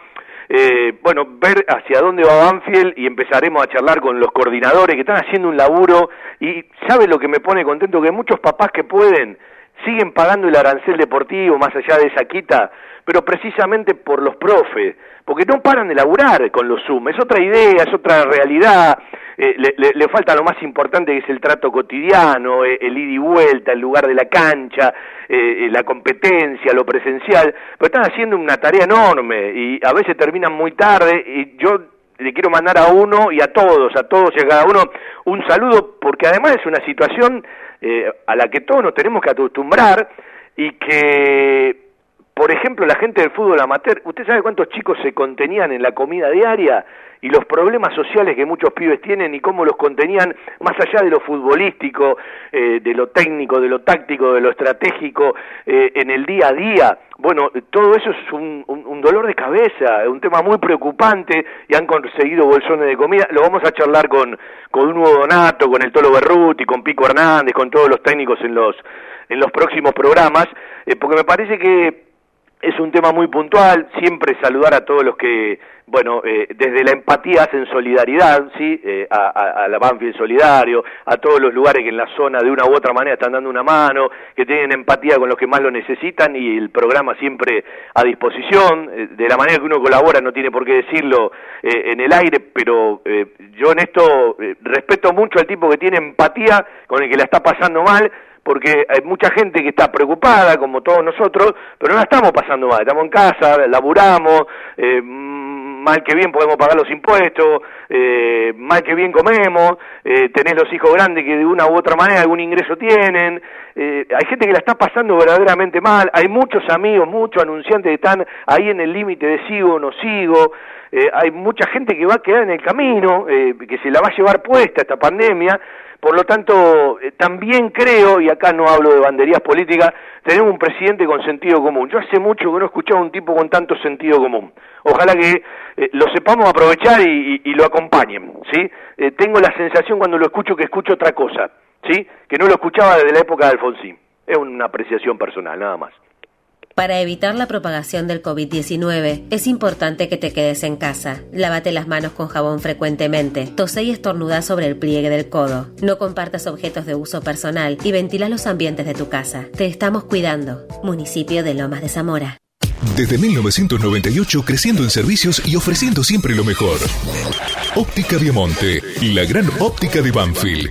eh, bueno, ver hacia dónde va Banfield y empezaremos a charlar con los coordinadores que están haciendo un laburo y sabe lo que me pone contento que muchos papás que pueden siguen pagando el arancel deportivo más allá de esa quita, pero precisamente por los profes, porque no paran de laburar con los Zoom, es otra idea, es otra realidad, eh, le, le, le, falta lo más importante que es el trato cotidiano, eh, el ida y vuelta, el lugar de la cancha, eh, la competencia, lo presencial, pero están haciendo una tarea enorme y a veces terminan muy tarde y yo le quiero mandar a uno y a todos, a todos y a cada uno un saludo porque además es una situación a la que todos nos tenemos que acostumbrar y que por ejemplo, la gente del fútbol amateur, ¿usted sabe cuántos chicos se contenían en la comida diaria? Y los problemas sociales que muchos pibes tienen y cómo los contenían más allá de lo futbolístico, eh, de lo técnico, de lo táctico, de lo estratégico, eh, en el día a día. Bueno, todo eso es un, dolor de cabeza, un tema muy preocupante y han conseguido bolsones de comida. Lo vamos a charlar con, con un nuevo Donato, con el Tolo Berruti, con Pico Hernández, con todos los técnicos en los, en los próximos programas, eh, porque me parece que es un tema muy puntual, siempre saludar a todos los que, bueno, eh, desde la empatía hacen solidaridad, ¿sí? Eh, a, a, a, la Banfield Solidario, a todos los lugares que en la zona de una u otra manera están dando una mano, que tienen empatía con los que más lo necesitan y el programa siempre a disposición, eh, de la manera que uno colabora, no tiene por qué decirlo eh, en el aire, pero yo en esto respeto mucho al tipo que tiene empatía con el que la está pasando mal, porque hay mucha gente que está preocupada, como todos nosotros, pero no la estamos pasando mal, estamos en casa, laburamos, eh, mal que bien podemos pagar los impuestos, eh, mal que bien comemos, eh, tenés los hijos grandes que de una u otra manera algún ingreso tienen, eh, hay gente que la está pasando verdaderamente mal, hay muchos amigos, muchos anunciantes que están ahí en el límite de sigo o no sigo, eh, hay mucha gente que va a quedar en el camino, eh, que se la va a llevar puesta esta pandemia, por lo tanto, eh, también creo, y acá no hablo de banderías políticas, tenemos un presidente con sentido común. Yo hace mucho que no he escuchado a un tipo con tanto sentido común. Ojalá que eh, lo sepamos aprovechar y lo acompañen, ¿sí? Eh, tengo la sensación cuando lo escucho que escucho otra cosa, ¿sí? Que no lo escuchaba desde la época de Alfonsín. Es una apreciación personal, nada más. Para evitar la propagación del COVID-19, es importante que te quedes en casa. Lávate las manos con jabón frecuentemente. Tose y estornuda sobre el pliegue del codo. No compartas objetos de uso personal y ventila los ambientes de tu casa. Te estamos cuidando. Municipio de Lomas de Zamora. Desde 1998 creciendo en servicios y ofreciendo siempre lo mejor. Óptica Viamonte, la gran óptica de Banfield.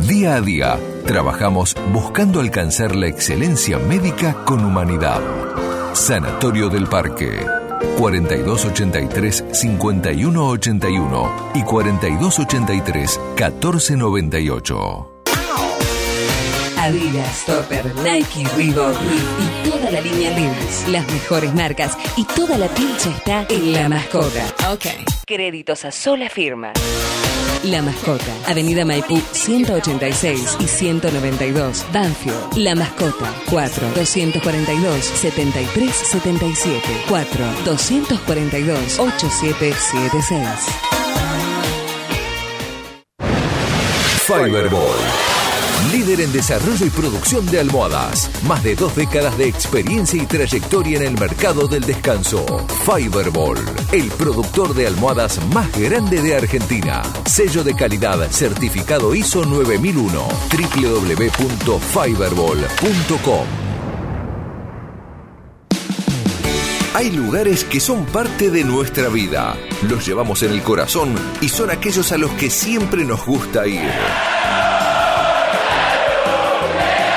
Día a día Trabajamos buscando alcanzar la excelencia médica con humanidad. Sanatorio del Parque. 4283-5181 y 4283-1498. Adidas, Topper, Nike, Reebok y toda la línea Levi's. Las mejores marcas y toda la pincha está en La Mascota. Ok. Créditos a sola firma. La Mascota, Avenida Maipú 186 y 192, Banfield. La Mascota, 4 242 7377 4 242 8776. Fiberball líder en desarrollo y producción de almohadas. Más de dos décadas de experiencia y trayectoria en el mercado del descanso. Fiberball, el productor de almohadas más grande de Argentina. Sello de calidad certificado ISO 9001. www.fiberball.com Hay lugares que son parte de nuestra vida. Los llevamos en el corazón y son aquellos a los que siempre nos gusta ir.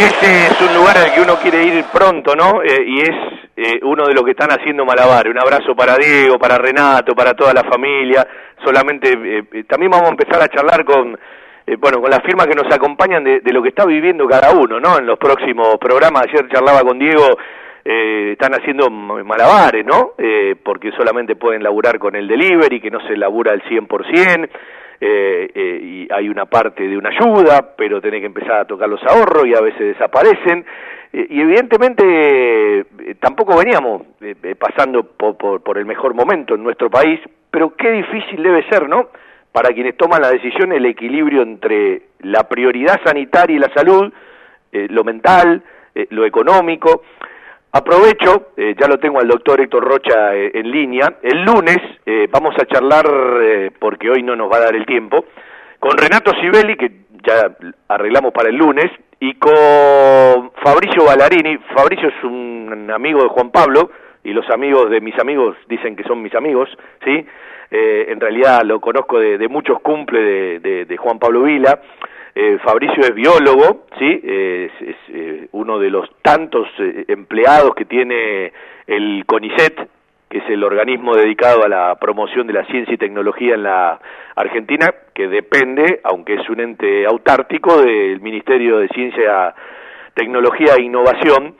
ese es un lugar al que uno quiere ir pronto, ¿no? Eh, y es eh, uno de los que están haciendo malabar. Un abrazo para Diego, para Renato, para toda la familia. Solamente eh, también vamos a empezar a charlar con, bueno, con las firmas que nos acompañan de, lo que está viviendo cada uno, ¿no? En los próximos programas. Ayer charlaba con Diego. están haciendo malabares, ¿no? porque solamente pueden laburar con el delivery, que no se labura al 100%. Eh, eh, y hay una parte de una ayuda, pero tenés que empezar a tocar los ahorros y a veces desaparecen. Eh, y evidentemente tampoco veníamos pasando por, por, el mejor momento en nuestro país, pero qué difícil debe ser, ¿no? Para quienes toman la decisión el equilibrio entre la prioridad sanitaria y la salud, lo mental, lo económico. Aprovecho, eh, ya lo tengo al doctor Héctor Rocha eh, en línea. El lunes eh, vamos a charlar, porque hoy no nos va a dar el tiempo, con Renato Sibeli, que ya arreglamos para el lunes, y con Fabricio Ballarini. Fabricio es un amigo de Juan Pablo, y los amigos de mis amigos dicen que son mis amigos, ¿sí? en realidad lo conozco de, muchos cumple de Juan Pablo Vila. Eh, Fabricio es biólogo, ¿sí? es, eh, uno de los tantos eh, empleados que tiene el CONICET, que es el organismo dedicado a la promoción de la ciencia y tecnología en la Argentina, que depende, aunque es un ente autártico, del Ministerio de Ciencia, Tecnología e Innovación.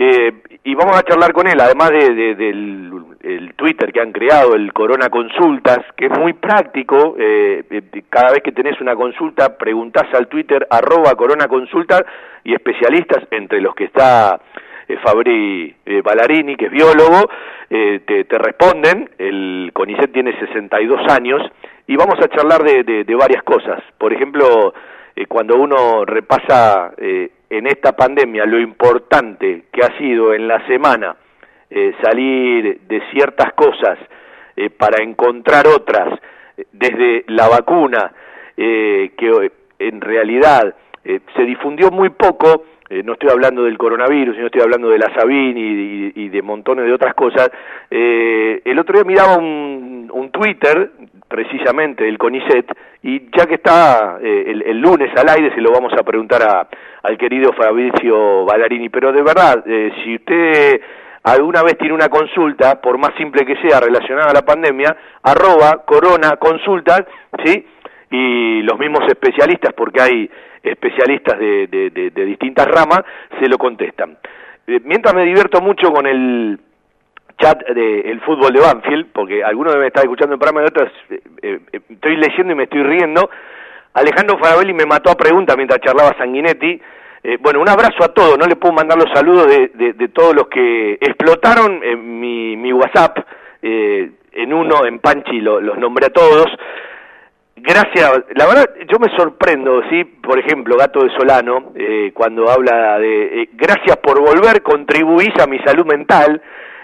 Y vamos a charlar con él, además de, del el Twitter que han creado, el Corona Consultas, que es muy práctico. Eh, eh, cada vez que tenés una consulta, preguntás al Twitter arroba Corona Consulta y especialistas, entre los que está eh, Fabri Ballarini, que es biólogo, te, te, responden. El CONICET tiene 62 años y vamos a charlar de, de varias cosas. Por ejemplo, cuando uno repasa en esta pandemia lo importante que ha sido en la semana, eh, salir de ciertas cosas eh, para encontrar otras, eh, desde la vacuna, que en realidad se difundió muy poco, no estoy hablando del coronavirus, sino estoy hablando de la Sabin y, de montones de otras cosas. el otro día miraba un, un Twitter, precisamente del CONICET, y ya que está el, el, lunes al aire, se lo vamos a preguntar a, al querido Fabricio Ballarini, pero de verdad, si usted alguna vez tiene una consulta, por más simple que sea, relacionada a la pandemia, arroba corona consulta, ¿sí? y los mismos especialistas, porque hay especialistas de, distintas ramas, se lo contestan. Eh, mientras me divierto mucho con el chat del fútbol de Banfield, porque algunos deben estar escuchando el programa y otros eh, eh, estoy leyendo y me estoy riendo. Alejandro Farabelli me mató a pregunta mientras charlaba Sanguinetti. bueno, un abrazo a todos, no le puedo mandar los saludos de, todos los que explotaron en mi, mi WhatsApp, en uno, en Panchi, los nombré a todos. Gracias, la verdad yo me sorprendo, sí, por ejemplo, Gato de Solano, eh, cuando habla de eh, gracias por volver, contribuís a mi salud mental,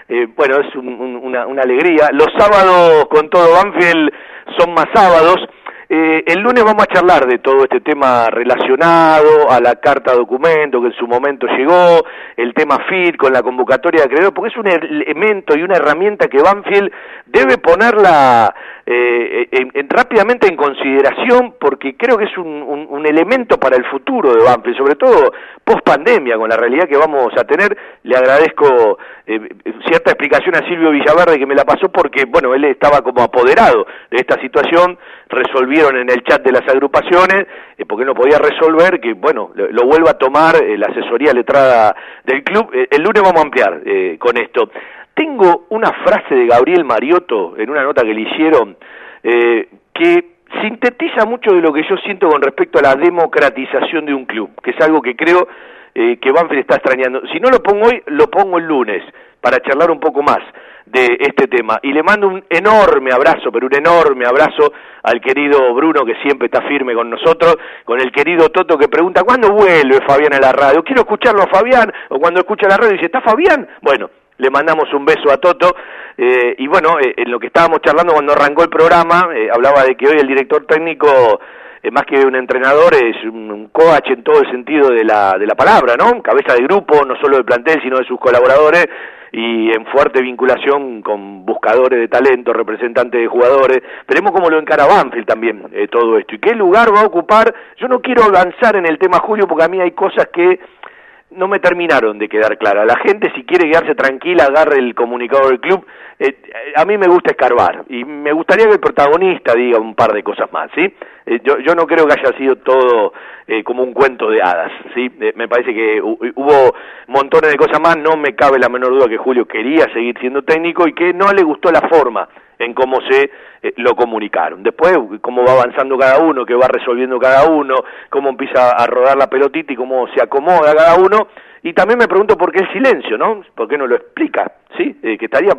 eh, bueno, es una, una, alegría. Los sábados con todo Banfield son más sábados. Eh, el lunes vamos a charlar de todo este tema relacionado a la carta documento que en su momento llegó, el tema FIT con la convocatoria de acreedores, porque es un elemento y una herramienta que Banfield debe ponerla eh, en, rápidamente en consideración porque creo que es un, un, elemento para el futuro de Banfield, sobre todo post pandemia, con la realidad que vamos a tener. Le agradezco eh, cierta explicación a Silvio Villaverde que me la pasó porque, bueno, él estaba como apoderado de esta situación, resolvieron en el chat de las agrupaciones, eh, porque no podía resolver, que, bueno, lo, vuelva a tomar la asesoría letrada del club. el lunes vamos a ampliar con esto. Tengo una frase de Gabriel Mariotto en una nota que le hicieron eh, que sintetiza mucho de lo que yo siento con respecto a la democratización de un club, que es algo que creo eh, que Banfield está extrañando. Si no lo pongo hoy, lo pongo el lunes para charlar un poco más de este tema. Y le mando un enorme abrazo, pero un enorme abrazo al querido Bruno, que siempre está firme con nosotros, con el querido Toto que pregunta, ¿cuándo vuelve Fabián a la radio? Quiero escucharlo a Fabián, o cuando escucha la radio dice, ¿está Fabián? Bueno, le mandamos un beso a Toto. Eh, y bueno, eh, en lo que estábamos charlando cuando arrancó el programa, eh, hablaba de que hoy el director técnico, más que un entrenador, es un, coach en todo el sentido de la, de la palabra, ¿no? Cabeza de grupo, no solo del plantel, sino de sus colaboradores, y en fuerte vinculación con buscadores de talento, representantes de jugadores. Veremos cómo lo encara Banfield también todo esto. ¿Y qué lugar va a ocupar? Yo no quiero avanzar en el tema Julio, porque a mí hay cosas que no me terminaron de quedar claras. La gente si quiere quedarse tranquila, agarre el comunicado del club. Eh, a mí me gusta escarbar y me gustaría que el protagonista diga un par de cosas más, ¿sí? Eh, yo, yo no creo que haya sido todo eh, como un cuento de hadas, ¿sí? me parece que hubo montones de cosas más, no me cabe la menor duda que Julio quería seguir siendo técnico y que no le gustó la forma en cómo se eh, lo comunicaron. Después, cómo va avanzando cada uno, qué va resolviendo cada uno, cómo empieza a rodar la pelotita y cómo se acomoda cada uno. Y también me pregunto por qué el silencio, ¿no? ¿Por qué no lo explica? ¿Sí? Eh, que estaría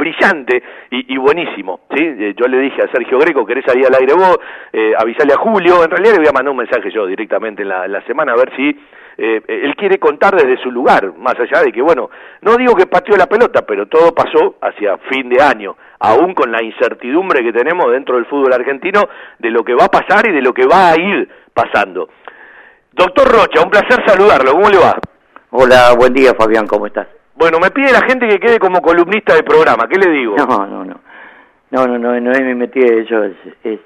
brillante y, buenísimo, ¿sí? Eh, yo le dije a Sergio Greco, querés salir al aire vos, eh, avisale a Julio, en realidad le voy a mandar un mensaje yo directamente en la, semana a ver si eh, él quiere contar desde su lugar, más allá de que, bueno, no digo que pateó la pelota, pero todo pasó hacia fin de año, aún con la incertidumbre que tenemos dentro del fútbol argentino de lo que va a pasar y de lo que va a ir pasando. Doctor Rocha, un placer saludarlo, ¿cómo le va? Hola, buen día Fabián, ¿cómo estás? Bueno, me pide la gente que quede como columnista del programa, ¿qué le digo? No, no, no. No, no, no, no es mi metida, eso es, es,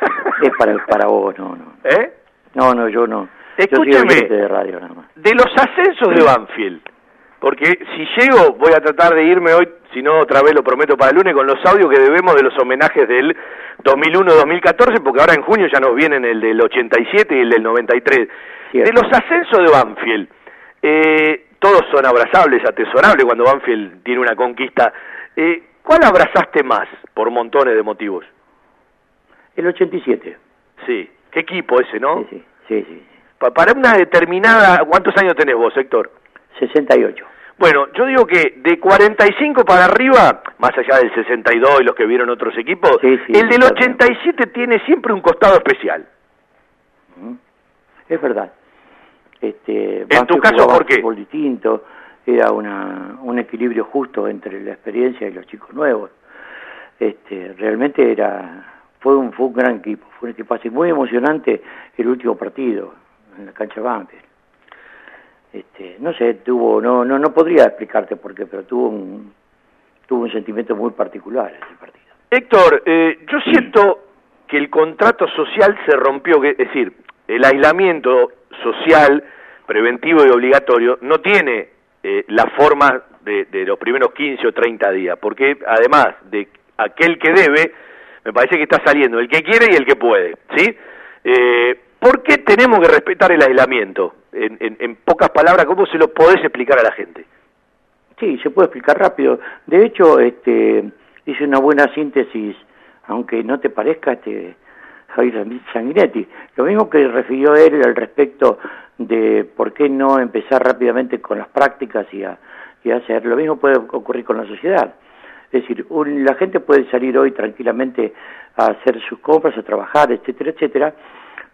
<laughs> es para, para vos, no, no. ¿Eh? No, no, yo no. Escúcheme, de, los ascensos de Banfield, porque si llego voy a tratar de irme hoy, si no otra vez lo prometo para el lunes, con los audios que debemos de los homenajes del 2001-2014, porque ahora en junio ya nos vienen el del 87 y el del 93. De los ascensos de Banfield, eh, todos son abrazables, atesorables cuando Banfield tiene una conquista. Eh, ¿Cuál abrazaste más por montones de motivos? El 87. Sí, qué equipo ese, ¿no? Sí, sí, sí. Para una determinada... ¿Cuántos años tenés vos, Héctor? 68. Bueno, yo digo que de 45 para arriba, más allá del 62 y los que vieron otros equipos, el del 87 tiene siempre un costado especial. Es verdad. Este, en tu caso, ¿por qué? distinto, era una, un equilibrio justo entre la experiencia y los chicos nuevos. Este, realmente era fue un, fue un gran equipo, fue un equipo así muy emocionante el último partido en la cancha Banfield. Este, no sé, tuvo, no, no, no podría explicarte por qué, pero tuvo un, tuvo un sentimiento muy particular ese partido. Héctor, eh, yo siento que el contrato social se rompió, es decir, el aislamiento social preventivo y obligatorio no tiene eh, la forma de, de, los primeros 15 o 30 días, porque además de aquel que debe, Me parece que está saliendo el que quiere y el que puede, ¿sí? Eh, ¿Por qué tenemos que respetar el aislamiento? En, en, pocas palabras, ¿cómo se lo podés explicar a la gente? Sí, se puede explicar rápido. De hecho, este, hice una buena síntesis, aunque no te parezca, este, Javier Sanguinetti. Lo mismo que refirió él al respecto de por qué no empezar rápidamente con las prácticas y, a, y hacer. Lo mismo puede ocurrir con la sociedad. Es decir, la gente puede salir hoy tranquilamente a hacer sus compras, a trabajar, etcétera, etcétera,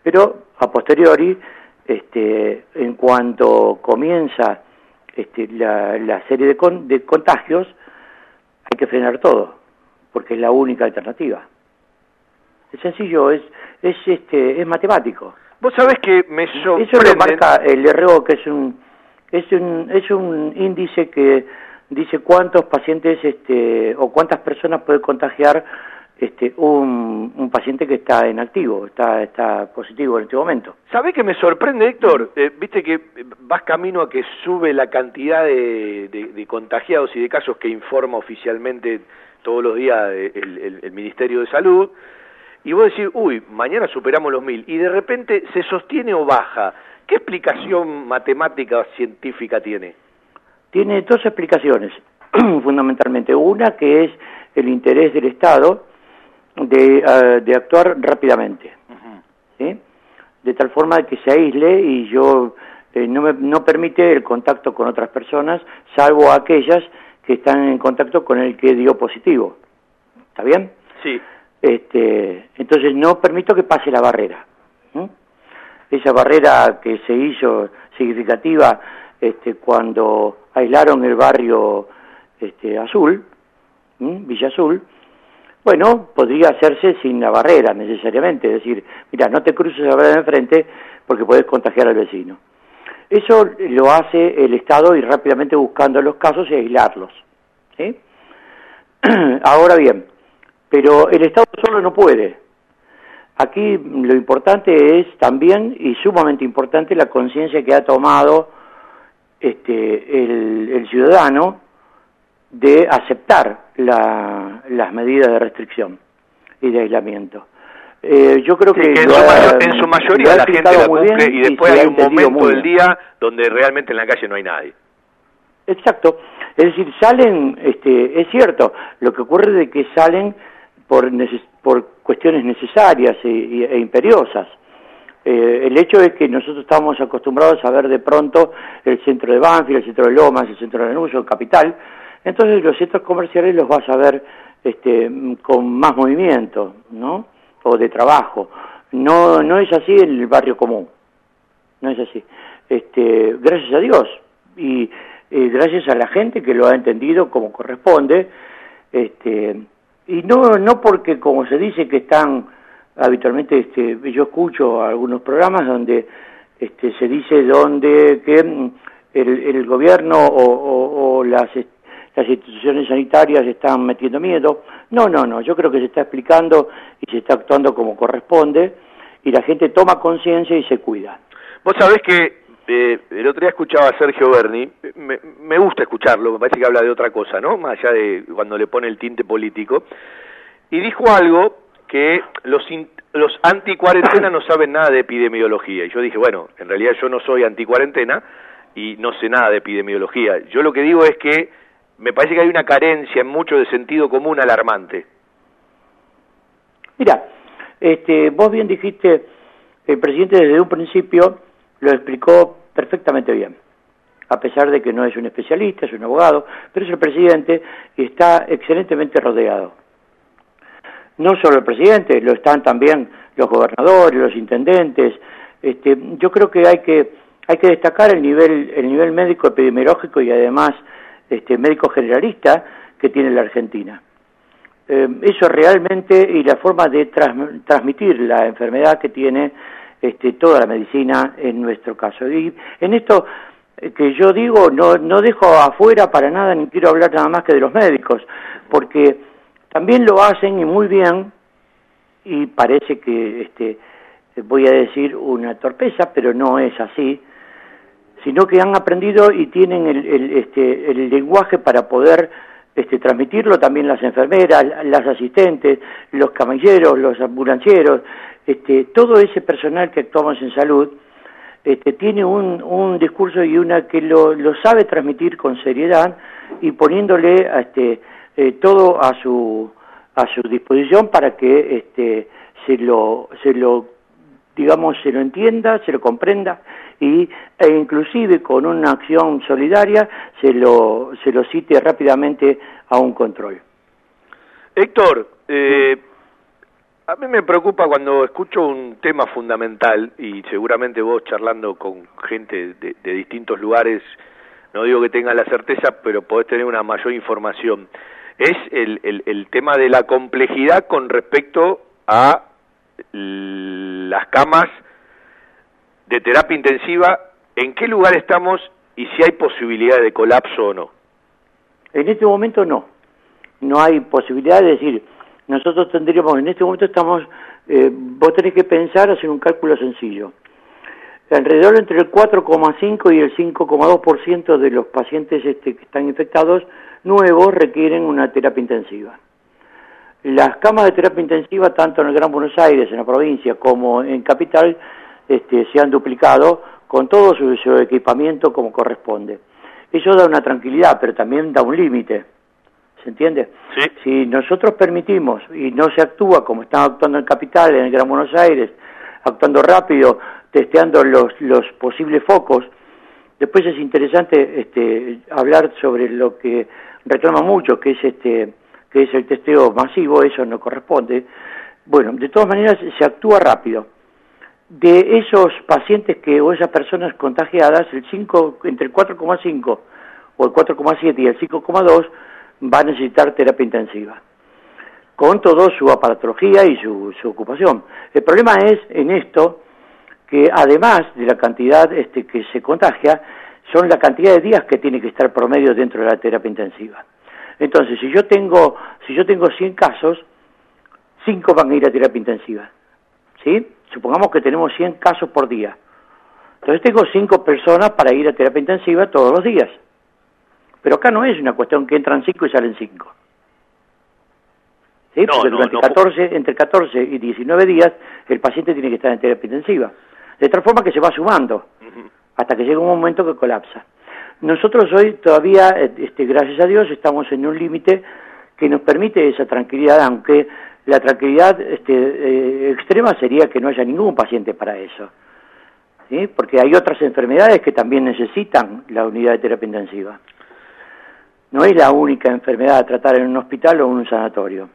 pero a posteriori, este, en cuanto comienza este, la, serie de, de contagios, hay que frenar todo, porque es la única alternativa. Es sencillo, es, es, este, es matemático. Vos sabés que me sorprende... Eso lo marca el RO, que es un, es un, es un índice que dice cuántos pacientes este, o cuántas personas puede contagiar este, un, un, paciente que está en activo, está, está positivo en este momento. ¿Sabés que me sorprende, Héctor? Eh, Viste que vas camino a que sube la cantidad de, de, contagiados y de casos que informa oficialmente todos los días el, el, Ministerio de Salud, y vos decís, uy, mañana superamos los mil, y de repente se sostiene o baja. ¿Qué explicación matemática o científica tiene? Tiene dos explicaciones, <clears throat> fundamentalmente. Una que es el interés del Estado de, ah, de actuar rápidamente, de tal forma que se aísle y yo eh, no, me, no permite el contacto con otras personas, salvo aquellas que están en contacto con el que dio positivo. ¿Está bien? Sí. Este, entonces no permito que pase la barrera. Esa barrera que se hizo significativa este, cuando aislaron el barrio este, azul, Villa Azul, bueno, podría hacerse sin la barrera necesariamente, es decir, mira, no te cruces la barrera de enfrente porque puedes contagiar al vecino. Eso lo hace el Estado y rápidamente buscando los casos y aislarlos. <clears throat> Ahora bien, pero el Estado solo no puede. Aquí lo importante es también, y sumamente importante, la conciencia que ha tomado este, el ciudadano de aceptar las medidas de restricción y de aislamiento. Eh, yo creo que, en, su mayoría la gente la cumple y después hay un momento del día donde realmente en la calle no hay nadie. Exacto. Es decir, salen, este, es cierto, lo que ocurre es que salen por, por cuestiones necesarias e, e imperiosas. Eh, el hecho es que nosotros estamos acostumbrados a ver de pronto el centro de Banfield, el centro de Lomas, el centro de Lanús, el Capital, entonces los centros comerciales los vas a ver este, con más movimiento, ¿no? O de trabajo. No, no es así en el barrio común. No es así. Este, gracias a Dios y gracias a la gente que lo ha entendido como corresponde. Este, y no, no porque como se dice que están habitualmente, este, yo escucho algunos programas donde este, se dice donde que mm, el, gobierno o, o las las instituciones sanitarias están metiendo miedo. No, no, no, yo creo que se está explicando y se está actuando como corresponde y la gente toma conciencia y se cuida. Vos sabés que eh, el otro día escuchaba a Sergio Berni, me, me, gusta escucharlo, me parece que habla de otra cosa, ¿no? Más allá de cuando le pone el tinte político, y dijo algo que los, los anti-cuarentena no saben nada de epidemiología. Y yo dije, bueno, en realidad yo no soy anti-cuarentena y no sé nada de epidemiología. Yo lo que digo es que me parece que hay una carencia en mucho de sentido común alarmante. Mira, este, vos bien dijiste, el presidente desde un principio lo explicó perfectamente bien, a pesar de que no es un especialista, es un abogado, pero es el presidente y está excelentemente rodeado. No solo el presidente, lo están también los gobernadores, los intendentes. Este, yo creo que hay que hay que destacar el nivel el nivel médico epidemiológico y además este, médico generalista que tiene la Argentina. Eh, eso realmente y la forma de transmitir la enfermedad que tiene este, toda la medicina en nuestro caso. Y en esto que yo digo, no, no dejo afuera para nada, ni quiero hablar nada más que de los médicos, porque también lo hacen y muy bien, y parece que, este, voy a decir una torpeza, pero no es así, sino que han aprendido y tienen el, este, el lenguaje para poder este, transmitirlo también las enfermeras, las asistentes, los camilleros, los ambulancieros, este, todo ese personal que actuamos en salud, este, tiene un, un discurso y una que lo, lo, sabe transmitir con seriedad y poniéndole este, eh, todo a su, a su disposición para que este, se lo, se lo digamos, se lo entienda, se lo comprenda y, e inclusive con una acción solidaria se lo, se lo cite rápidamente a un control. Héctor, eh, a mí me preocupa cuando escucho un tema fundamental y seguramente vos charlando con gente de, distintos lugares, no digo que tengas la certeza, pero podés tener una mayor información, es el, el, el tema de la complejidad con respecto a las camas de terapia intensiva, ¿en qué lugar estamos y si hay posibilidad de colapso o no? En este momento no. No hay posibilidad de decir, nosotros tendríamos, en este momento estamos, eh, vos tenés que pensar, hacer un cálculo sencillo. Alrededor entre el 4,5 y el 5,2% de los pacientes este, que están infectados nuevos requieren una terapia intensiva. Las camas de terapia intensiva, tanto en el Gran Buenos Aires, en la provincia, como en Capital, este, se han duplicado con todo su, equipamiento como corresponde. Eso da una tranquilidad, pero también da un límite. ¿Se entiende? Sí. Si nosotros permitimos y no se actúa como están actuando en Capital, en el Gran Buenos Aires, actuando rápido, testeando los, los posibles focos, después es interesante este, hablar sobre lo que reclama mucho, que es este que es el testeo masivo, eso no corresponde. Bueno, de todas maneras se actúa rápido. De esos pacientes que o esas personas contagiadas, el 5, entre el 4,5 o el 4,7 y el 5,2 va a necesitar terapia intensiva, con todo su aparatología y su, su ocupación. El problema es en esto que además de la cantidad este, que se contagia, son la cantidad de días que tiene que estar promedio dentro de la terapia intensiva. Entonces, si yo tengo, si yo tengo 100 casos, 5 van a ir a terapia intensiva. ¿Sí? Supongamos que tenemos 100 casos por día. Entonces tengo 5 personas para ir a terapia intensiva todos los días. Pero acá no es una cuestión que entran 5 y salen 5. ¿Sí? Porque durante 14, entre 14 y 19 días el paciente tiene que estar en terapia intensiva. De tal forma que se va sumando hasta que llega un momento que colapsa. Nosotros hoy todavía, eh, este, gracias a Dios, estamos en un límite que nos permite esa tranquilidad, aunque la tranquilidad este, eh, extrema sería que no haya ningún paciente para eso. ¿sí? Porque hay otras enfermedades que también necesitan la unidad de terapia intensiva. No es la única enfermedad a tratar en un hospital o en un sanatorio.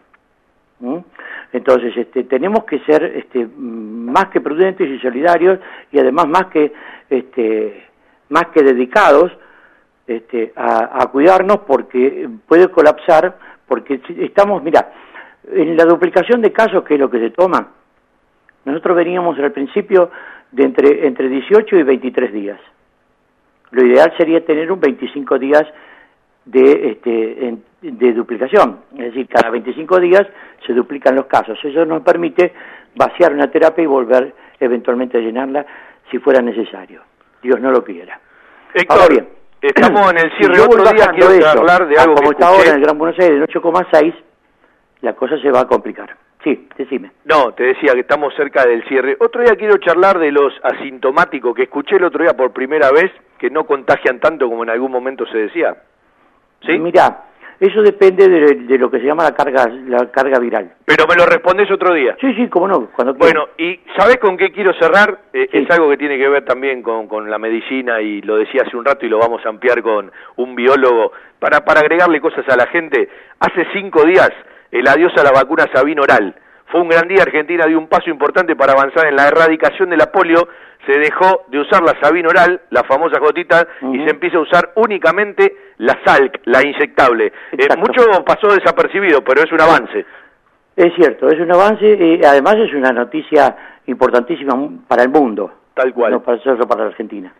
Entonces, este, tenemos que ser este, más que prudentes y solidarios y además más que, este, más que dedicados este, a, cuidarnos porque puede colapsar, porque estamos, mira, en la duplicación de casos, que es lo que se toma, nosotros veníamos al principio de entre, entre 18 y 23 días. Lo ideal sería tener un 25 días de, este, de duplicación, es decir, cada 25 días se duplican los casos. Eso nos permite vaciar una terapia y volver eventualmente a llenarla si fuera necesario. Dios no lo quiera. Ahora bien, Estamos en el <clears throat> cierre. Otro día quiero hablar de algo como está ahora en el Gran Buenos Aires, en 8,6, la cosa se va a complicar. Sí, decime. No, te decía que estamos cerca del cierre. Otro día quiero charlar de los asintomáticos que escuché el otro día por primera vez, que no contagian tanto como en algún momento se decía. ¿Sí? Mira, eso depende de, lo que se llama la carga, la carga viral. Pero me lo respondes otro día. Sí, sí, cómo no. Cuando bueno, ¿y sabes con qué quiero cerrar? Eh, es algo que tiene que ver también con, con la medicina y lo decía hace un rato y lo vamos a ampliar con un biólogo para, para agregarle cosas a la gente. Hace cinco días el adiós a la vacuna Sabino Oral. Fue un gran día, Argentina dio un paso importante para avanzar en la erradicación de la polio, se dejó de usar la Sabino Oral, la famosa gotita, y se empieza a usar únicamente la SALC, la inyectable. Eh, mucho pasó desapercibido, pero es un avance. Es cierto, es un avance y además es una noticia importantísima para el mundo. Tal cual. No para solo para la Argentina.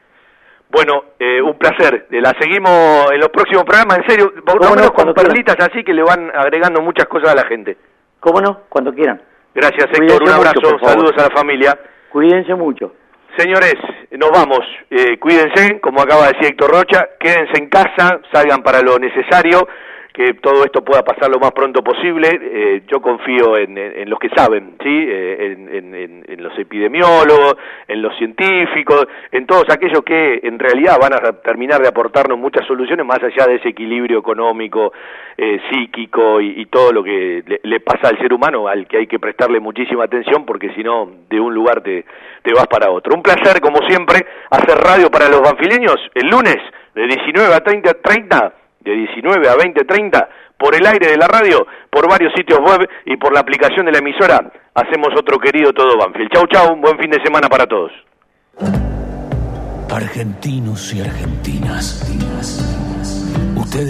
Bueno, eh, un placer. Eh, la seguimos en los próximos programas, en serio, por lo menos con perlitas así que le van agregando muchas cosas a la gente. ¿Cómo no? Cuando quieran. Gracias, Héctor. un abrazo. Saludos a la familia. Cuídense mucho. Señores, nos vamos. Eh, cuídense, como acaba de decir Héctor Rocha. Quédense en casa, salgan para lo necesario. Que todo esto pueda pasar lo más pronto posible. Eh, yo confío en, los que saben, ¿sí? Eh, en, los epidemiólogos, en los científicos, en todos aquellos que en realidad van a terminar de aportarnos muchas soluciones más allá de ese equilibrio económico, eh, psíquico y, todo lo que le, pasa al ser humano, al que hay que prestarle muchísima atención porque si no, de un lugar te, te vas para otro. Un placer, como siempre, hacer radio para los banfileños el lunes de 19 a 30, 30 de 19 a 20, 30, por el aire de la radio, por varios sitios web y por la aplicación de la emisora, hacemos otro querido Todo Banfield. Chau, chau, un buen fin de semana para todos. Argentinos y argentinas, ustedes